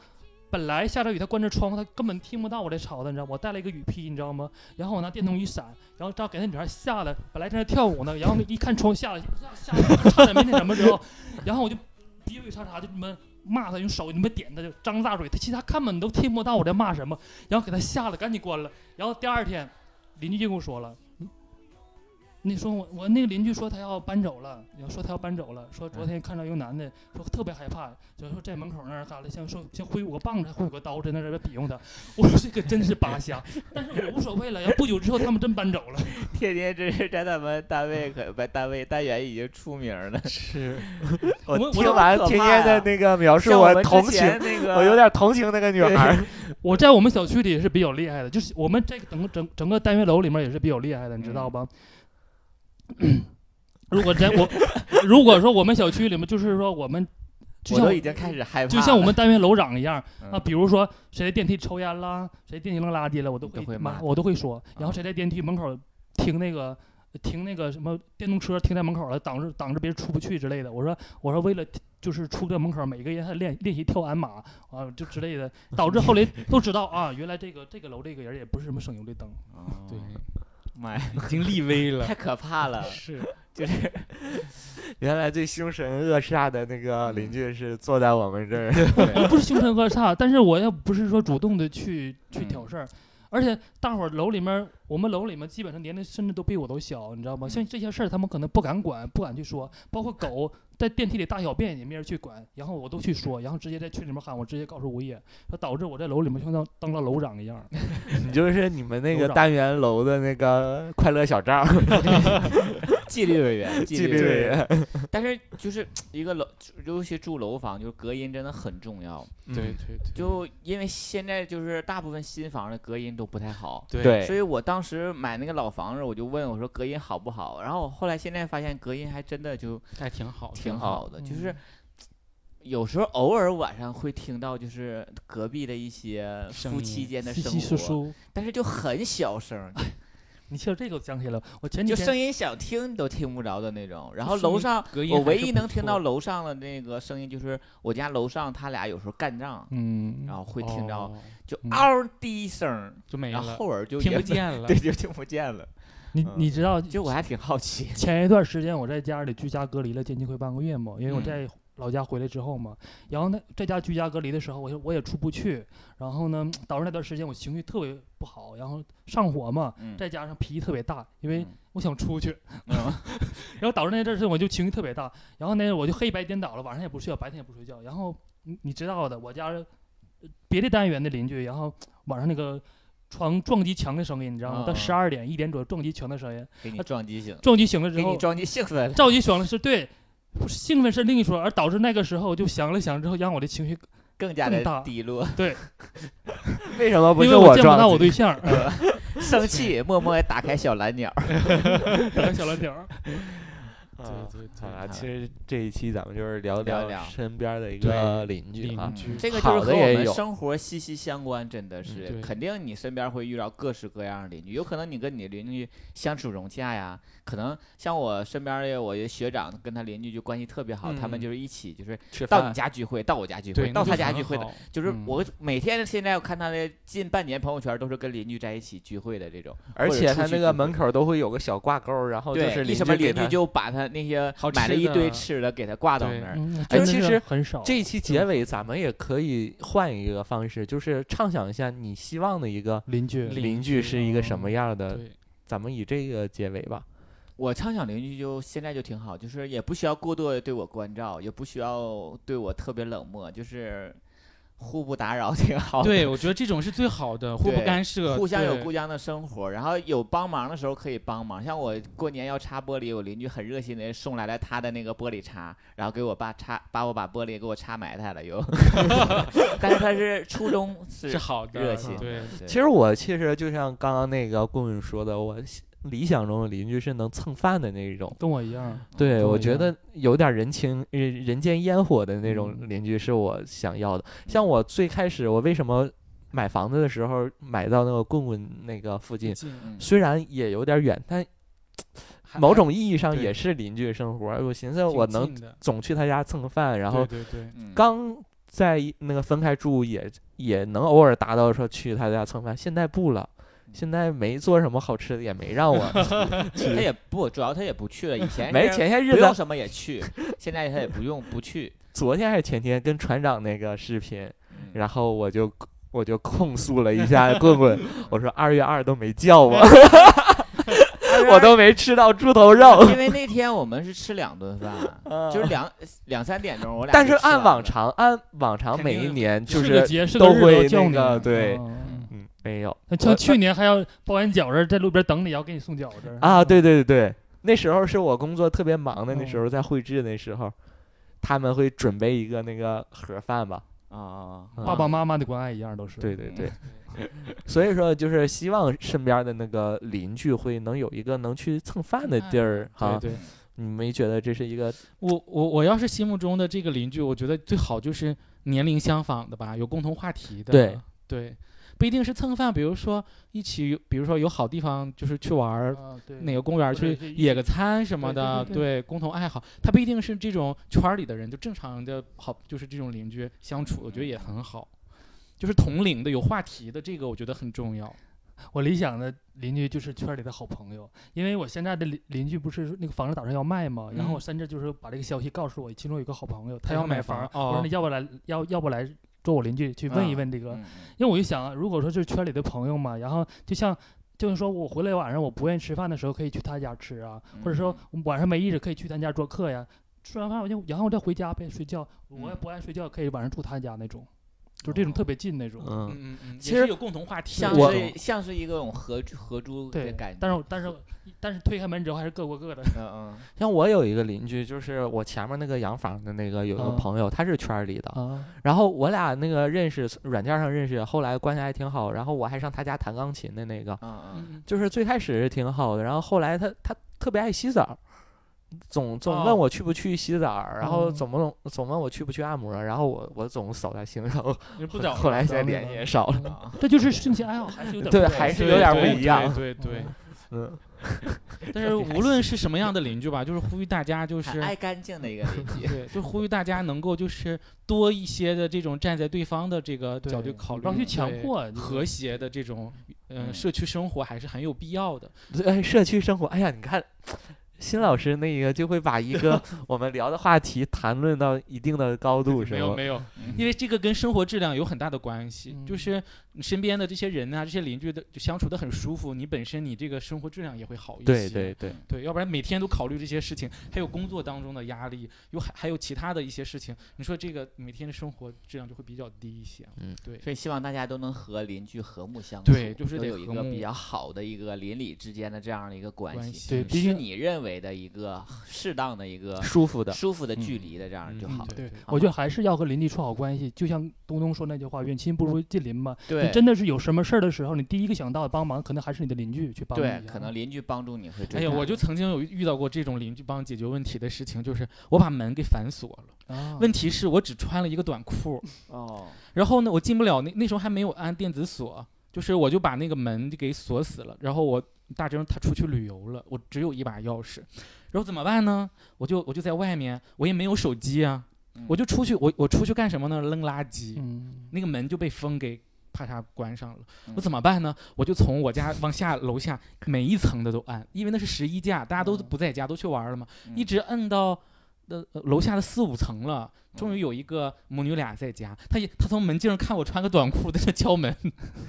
本来下着雨，他关着窗户，他根本听不到我在吵他，你知道？我带了一个雨披，你知道吗？然后我拿电筒一闪，然后这样给那女孩吓得，本来在那跳舞呢，然后一看窗吓得吓吓差点没那什么之后，然后我就逼逼叉叉就你们骂他，用手你们点他，就张大嘴，他其实他根本都听不到我在骂什么，然后给他吓得赶紧关了。然后第二天邻居就跟我说了。嗯你说我我那个邻居说他要搬走了，要说他要搬走了，说昨天看到一个男的，说特别害怕，就说在门口那儿干了，像说像挥舞个棒子，挥舞个刀，在那儿比划他。我说这个真是扒瞎，但是我无所谓了。要不久之后他们真搬走了，天天真是在咱们单位可不单位单元已经出名了。是，我我听完天天的那个描述，我同情，那个，我有点同情那个女孩。我在我们小区里也是比较厉害的，就是我们这个整个整整个单元楼里面也是比较厉害的，你知道吧？如果在我如果说我们小区里面，就是说我们就像我已经开始害怕了，就像我们单元楼长一样嗯啊，比如说谁在电梯抽烟啦，谁电梯扔垃圾了，我都会都会骂我都会说。然后啊谁在电梯门口停那个停那个什么电动车停在门口了，挡着挡着别人出不去之类的。我说我说为了就是出这门口，每个人还练练习跳鞍马啊，就之类的，导致后来都知道啊，原来这个这个楼这个人也不是什么省油的灯。哦对，妈呀，已经立威了。太。可怕了，是，就是 原来最凶神恶煞的那个邻居是坐在我们这儿。我不是凶神恶煞，但是我要不是说主动的去去挑嗯事儿，而且大伙儿楼里面，我们楼里面基本上年龄甚至都比我都小，你知道吗？嗯。像这些事儿，他们可能不敢管，不敢去说，包括狗在电梯里大小便也没人去管，然后我都去说，然后直接在群里面喊，我直接告诉物业，说导致我在楼里面像当当了楼长一样。你就是你们那个单元楼的那个快乐小赵，纪律委员，纪律律委员。但是就是一个楼，尤其住楼房，就是隔音真的很重要。对对对，就因为现在就是大部分新房的隔音都不太好，对所以我当时买那个老房子，我就问我说隔音好不好？然后我后来现在发现隔音还真的就还挺好的，挺好的，就是嗯有时候偶尔晚上会听到就是隔壁的一些夫妻间的生活，但是就很小声，你说这个我想起来了，我前几天就声音想听你都听不着的那种。然后楼上隔音我唯一能听到楼上的那个声音，就是我家楼上他俩有时候干仗，嗯，然后会听到哦就嗯嗷的一声，就没了，然后后耳就听也不见 了对，。就听不见了。你嗯你知道就我还挺好奇，前一段时间我在家里居家隔离了将近快半个月嘛，因为我嗯在老家回来之后嘛，然后呢在家居家隔离的时候，我就我也出不去，然后呢导致那段时间我情绪特别不好，然后上火嘛，嗯，再加上脾气特别大，因为嗯我想出去，嗯 然后导致那阵儿时间我就情绪特别大，然后呢我就黑白颠倒了，晚上也不睡觉，白天也不睡觉，然后你你知道的，我家呃别的单元的邻居，然后晚上那个床撞击墙的声音，你知道吗？到十二点一点左右撞击墙的声音，给你撞击醒，撞击醒了之后，给你撞击兴奋了。着急醒了是对，兴奋是另一说，而导致那个时候我就想了想之后，让我的情绪，更加的低落，对。为什么不因是撞为我见不到我对象，呃 生气，默默地打开小蓝鸟。打开小蓝条儿，啊其实这一期咱们就是聊聊聊身边的一个邻居这个就是和我们生活息息相关，真的是，对。肯定你身边会遇到各式各样的邻居，有可能你跟你邻居相处融洽呀，可能像我身边的我的学长跟他邻居就关系特别好，他们嗯就是一起就是到你家聚会，到我家聚，会，到他家聚会的，就是嗯我每天现在我看他的近半年朋友圈都是跟邻居在一起聚会的这种，而且他那个门口都会有个小挂钩，然后就对，是一什么邻居就把他那些买了一堆吃的给他挂到那儿，其实很少。这一期结尾咱们也可以换一个方式，就是畅想一下你希望的一个邻居，邻邻居是一个什么样的，咱们以这个结尾吧。我畅想邻居就现在就挺好，就是也不需要过多的对我关照，也不需要对我特别冷漠，就是互不打扰，挺好的。对，我觉得这种是最好的，互不干涉，互相有互相的生活，然后有帮忙的时候可以帮忙。像我过年要擦玻璃，我邻居很热心的送来了他的那个玻璃擦，然后给我爸擦，把我把玻璃给我擦埋汰了又。但是他是初衷是是好的，热心，对，对其实我其实就像刚刚那个棍棍说的，我喜理想中的邻居是能蹭饭的那种。跟我一样，对，我我觉得有点人情人人间烟火的那种嗯邻居是我想要的。像我最开始，我为什么买房子的时候买到那个棍棍那个附近，嗯虽然也有点远，但某种意义上也是邻居生活。我寻思我能总去他家蹭饭，然后刚在那个分开住也也能偶尔达到说去他家蹭饭，现在不了。现在没做什么好吃的，也没让我 他也不，主要他也不去了。以前没是前些日子，不用什么也去，现在他也不用不去。昨天还是前天跟船长那个视频，嗯然后我就我就控诉了一下棍棍，我说二月二都没叫我，我都没吃到猪头肉。因为那天我们是吃两顿饭，就是两两三点钟我俩但是按往常，按往常每一年就是都会那个对，没有那像去年还要包完饺子，在路边等你，要给你送饺子啊，对对对对，那时候是我工作特别忙的，那嗯时候在绘制那时候，他们会准备一个那个盒饭吧。啊爸爸妈妈的关爱一样都是。对对对，所以说就是希望身边的那个邻居会能有一个能去蹭饭的地儿哈。对对，你没觉得这是一个我我我要是心目中的这个邻居，我觉得最好就是年龄相仿的吧，有共同话题的。对对，不一定是蹭饭，比如说一起，比如说有好地方就是去玩儿，啊，哪个公园去野个餐什么对对的，对对。共同爱好，他不一定是这种圈里的人，就正常的好，就是这种邻居相处，我觉得也很好。就是同龄的、有话题的，这个我觉得很重要。我理想的邻居就是圈里的好朋友，因为我现在的邻邻居不是那个房子打算要卖嘛，然后嗯。我甚至就是把这个消息告诉我，其中有个好朋友，他他要买房，我说你要不来要要不来做我邻居去问一问这个，嗯因为我就想，如果说是圈里的朋友嘛，然后就像。就是说我回来晚上我不愿意吃饭的时候，可以去他家吃啊，或者说我晚上没意思可以去他家做客呀。吃完饭我就然后我再回家呗睡觉，我也不爱睡觉，可以晚上住他家那种，就是这种特别近那种。嗯，嗯嗯，其实有共同话题。像是像是一个种合合租的对感觉，但是但是但是推开门之后还是各过各的。嗯嗯 像我有一个邻居，就是我前面那个洋房的那个有一个啊朋友，他是圈儿里的，啊，然后我俩那个认识，软件上认识，后来关系还挺好。然后我还上他家弹钢琴的那个，嗯嗯，嗯就是最开始是挺好的，然后后来他他特别爱洗澡，总总哦问我去不去洗澡，然后哦总问总问我去不去按摩，然后我我总扫他兴头。你不找后来现在找联系也少了。啊这就是兴趣爱好，还是有点对还是有点不一样对对对。嗯，但是无论是什么样的邻居吧，就是呼吁大家，就是爱干净的一个邻居，对，就呼吁大家能够就是多一些的这种站在对方的这个角度考虑，不要去强迫和谐的这种嗯嗯社区生活还是很有必要的。哎，社区生活，哎呀，你看。辛老师那个就会把一个 我们聊的话题谈论到一定的高度，是吗？没有没有，嗯。因为这个跟生活质量有很大的关系，嗯。就是你身边的这些人啊，这些邻居的就相处的很舒服，你本身你这个生活质量也会好一些。对对对，对，要不然每天都考虑这些事情，还有工作当中的压力，有还还有其他的一些事情，你说这个每天的生活质量就会比较低一些。嗯，对。所以希望大家都能和邻居和睦相处，对就是得有一个比较好的一个邻里之间的这样的一个关系，关系嗯是对毕竟你认为的一个适当的一个舒服的。舒服的距离的这样嗯就好了。对对，我觉得还是要和邻居处好关系，就像东东说那句话“远亲不如近邻”嘛。对你真的是有什么事儿的时候，你第一个想到的帮忙，可能还是你的邻居去帮你可能邻居帮助你会最哎呀，我就曾经有遇到过这种邻居帮解决问题的事情，就是我把门给反锁了。啊问题是我只穿了一个短裤，哦，然后呢，我进不了那那时候还没有安电子锁，就是我就把那个门就给锁死了。然后我大征他出去旅游了，我只有一把钥匙，然后怎么办呢？我就我就在外面，我也没有手机啊，嗯我就出去，我我出去干什么呢？扔垃圾，嗯，那个门就被风给啪嚓关上了。我嗯怎么办呢？我就从我家往下楼下每一层的都按，因为那是十一架，大家都嗯不在家，都去玩了嘛，嗯一直摁到楼下的四五层了。终嗯于有一个母女俩在家，她也她从门镜上看我穿个短裤在那敲门，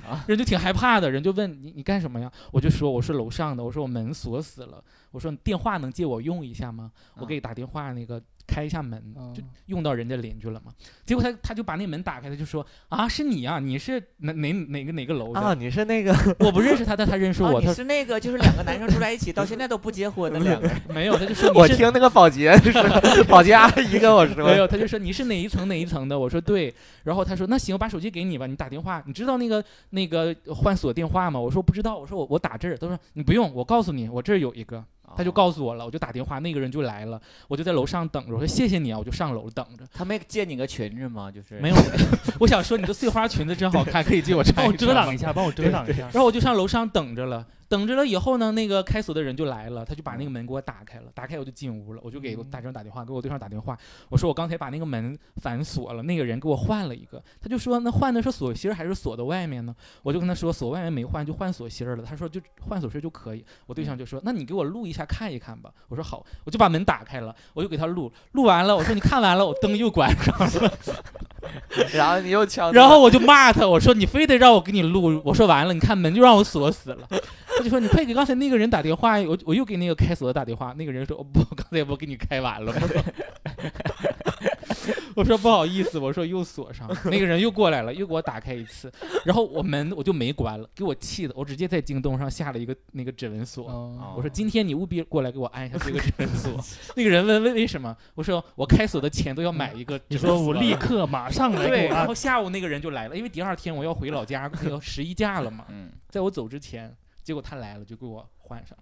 啊 人就挺害怕的，人就问你你干什么呀？我就说我是楼上的，我说我门锁死了，我说你电话能借我用一下吗？我啊给你打电话那个开一下门，就嗯用到人家邻居了嘛。结果他他就把那门打开，他就说啊是你啊，你是哪哪哪个哪个楼的？啊，你是那个 我不认识他，但他认识我，哦你他是那个就是两个男生住在一起，到 现在都不结婚的两个人。没有，他就说我听那个保洁是保洁阿姨跟我说没有，他就说你是哪一层哪一层的？我说对，然后他说那行，我把手机给你吧，你打电话，你知道那个那个换锁电话吗？我说不知道，我说我我打这儿，他说你不用，我告诉你，我这儿有一个，他就哦告诉我了，我就打电话，那个人就来了，我就在楼上等着，我说谢谢你啊，我就上楼等着。他没借你个裙子吗？就是没有，我想说你的碎花裙子真好看，可以借我穿帮我遮挡一下，帮我遮挡一下。然后我就上楼上等着了，等着了以后呢，那个开锁的人就来了，他就把那个门给我打开了，打开我就进屋了，我就给我大张打电话，给我对象打电话，我说我刚才把那个门反锁了，那个人给我换了一个，他就说那换的是锁芯还是锁的外面呢？我就跟他说锁外面没换，就换锁芯儿了。他说就换锁芯就可以。我对象就说那你给我录一下看一看吧。我说好，我就把门打开了，我就给他录，录完了我说你看完了，我灯又关上了。然后你又敲，然后我就骂他，我说你非得让我给你录，我说完了，你看门就让我锁死了。他就说你快给刚才那个人打电话，我我又给那个开锁的打电话，那个人说、哦、不，刚才我给你开完了。我说 我说不好意思，我说又锁上了，那个人又过来了，又给我打开一次，然后我门我就没关了，给我气的，我直接在京东上下了一个那个指纹锁。哦我说今天你务必过来给我按一下这个指纹锁。那个人问为为什么？我说我开锁的钱都要买一个指你纹锁了。说我立刻马上来对，然后下午那个人就来了，因为第二天我要回老家那个十一假了嘛，嗯，在我走之前，结果他来了就给我换上。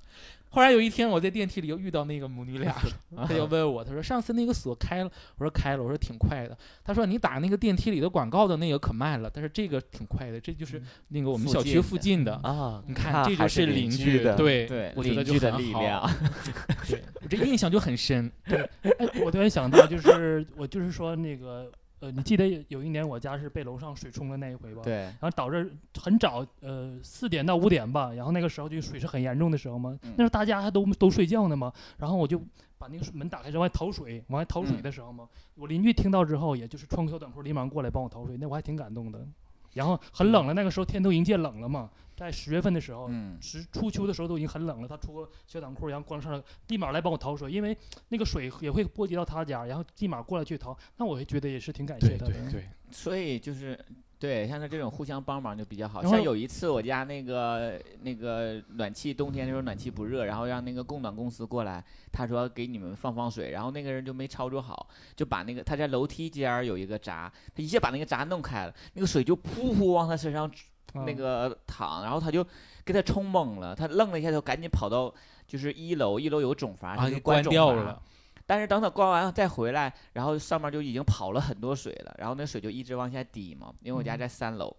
后来有一天我在电梯里又遇到那个母女俩了，他就问我，他说上次那个锁开了，我说开了，我说挺快的。他说你打那个电梯里的广告的那个可慢了，但是这个挺快的，这就是那个我们小区附近的。啊，你看，这就是邻居的，对对，我觉得邻居的就很好力量。对，我这印象就很深。哎，我突然想到，就是我就是说那个呃，你记得有一年我家是被楼上水冲了那一回吧？。对，然后导致很早，呃，四点到五点吧，然后那个时候就水是很严重的时候嘛，嗯那时候大家还都都睡觉呢嘛，然后我就把那个门打开，往外淘水，往外淘水嗯的时候嘛，我邻居听到之后，也就是穿个小短裤，连忙过来帮我淘水，那我还挺感动的。然后很冷了，那个时候天都已经渐冷了嘛，在十月份的时候，嗯，十初秋的时候都已经很冷了，他出个小短裤，然后光上了，立马来帮我淘水，因为那个水也会波及到他家，然后立马过来去淘，那我也觉得也是挺感谢他的。对对对，所以就是对，像他这种互相帮忙就比较好。像有一次我家那个那个暖气冬天的时候暖气不热，然后让那个供暖公司过来，他说给你们放放水，然后那个人就没操作好，就把那个他在楼梯间有一个闸，他一下把那个闸弄开了，那个水就噗噗往他身上啊那个躺，然后他就给他冲懵了，他愣了一下，就赶紧跑到就是一楼，一楼有个总阀，啊，他就关掉了。但是等他关完再回来，然后上面就已经跑了很多水了，然后那水就一直往下滴嘛，因为我家嗯在三楼，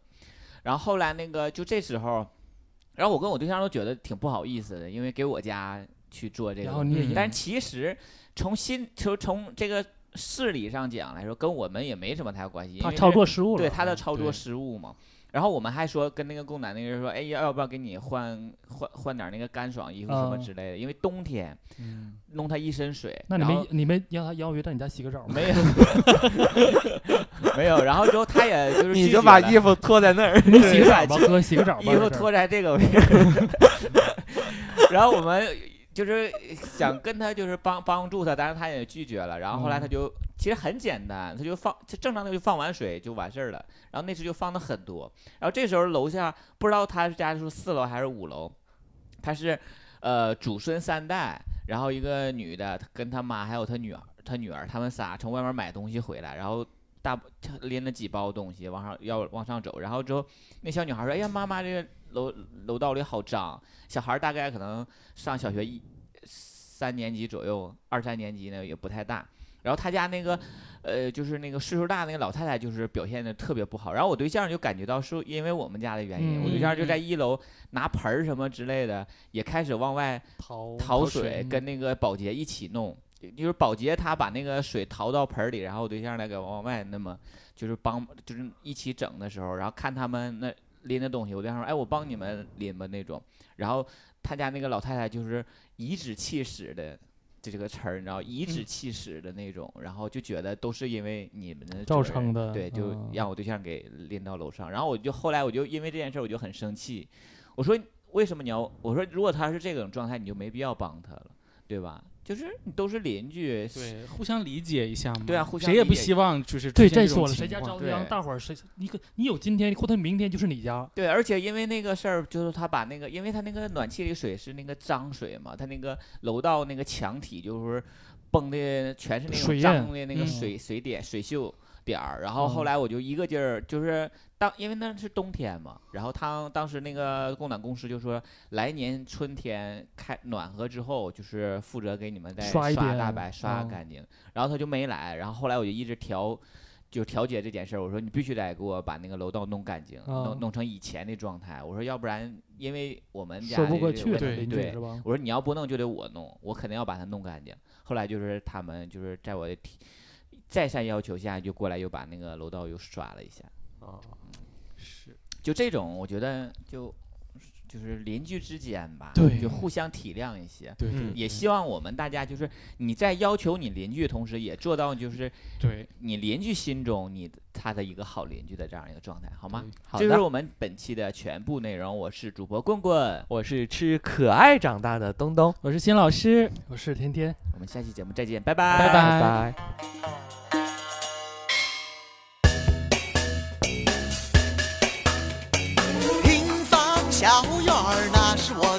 然后后来那个就这时候，然后我跟我对象都觉得挺不好意思的，因为给我家去做这个但是其实从心就从这个事理上讲来说，跟我们也没什么太关系，因他操为是作失误了，对他的啊操作失误嘛。然后我们还说跟那个供暖那个人说，哎，要要不要给你换换换点那个干爽衣服什么嗯之类的，因为冬天嗯，弄他一身水。那你然后们你们让他邀约到你家洗个澡吗？没有，没有。然后之后他也就是你就把衣服脱在那儿，你洗个对澡吧，哥，洗个澡吧。衣服脱在这个位置，然后我们就是想跟他就是帮帮助他，但是他也拒绝了。然后后来他嗯就、其实很简单，他就放就正常的就放完水就完事儿了。然后那次就放的很多，然后这时候楼下不知道他是家是四楼还是五楼，他是呃祖孙三代，然后一个女的跟他妈还有他女儿，他女儿他们仨从外面买东西回来，然后。大拎了几包东西往上要往上走，然后之后那小女孩说：“哎呀，妈妈，这个楼楼道里好脏。”小孩儿大概可能上小学一三年级左右，二三年级呢也不太大。然后他家那个呃，就是那个岁数大那个老太太，就是表现的特别不好。然后我对象就感觉到是因为我们家的原因，我对象就在一楼拿盆儿什么之类的，也开始往外淘淘水水，跟那个保洁一起弄。就是保洁他把那个水淘到盆儿里，然后我对象那个往外那么就是帮就是一起整的时候，然后看他们那拎的东西，我对象说：“哎，我帮你们拎吧那种。”然后他家那个老太太就是颐指气使的。就这个词儿，你知道，颐指嗯气使的那种，然后就觉得都是因为你们的造成的对，就啊让我对象给拎到楼上，然后我就后来我就因为这件事我就很生气，我说为什么你要？我说如果他是这种状态，你就没必要帮他了，对吧？就是你都是邻居，对，互相理解一下嘛。对啊互相谁也不希望就是对，出现这种再说了，谁家情况着凉，对大伙儿谁你可你有今天或者明天就是你家，对，而且因为那个事儿，就是他把那个，因为他那个暖气里水是那个脏水嘛，他那个楼道那个墙体就是崩的全是那种脏的那个嗯水、水点水锈点儿，然后后嗯来我就一个劲儿就是当因为那是冬天嘛，然后他当时那个供暖公司就说来年春天开暖和之后，就是负责给你们再刷大白刷嗯干净，然后他就没来，然后后来我就一直调。就调节这件事儿，我说你必须得给我把那个楼道弄干净，啊弄弄成以前的状态。我说要不然，因为我们家说不的过去对邻居是，吧？我说你要不弄就得我弄，我肯定要把它弄干净。后来就是他们就是在我的提再三要求下，就过来又把那个楼道又刷了一下。哦，是就这种，我觉得就就是邻居之间吧，对就互相体谅一些。对嗯也希望我们大家就是你在要求你邻居的同时，也做到就是对，你邻居心中你他的一个好邻居的这样一个状态，好吗？好的，这就是我们本期的全部内容。我是主播棍棍，我是吃可爱长大的东东，我是新老师，我是天天。我们下期节目再见，拜拜，拜拜小院儿那是我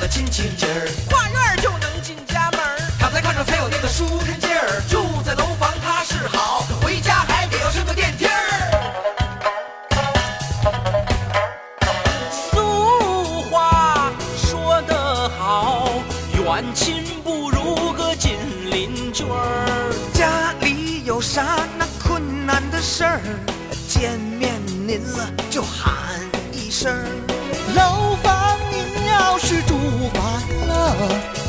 的亲情劲儿。跨院儿就能进家门儿。他在炕上才有那个舒儿。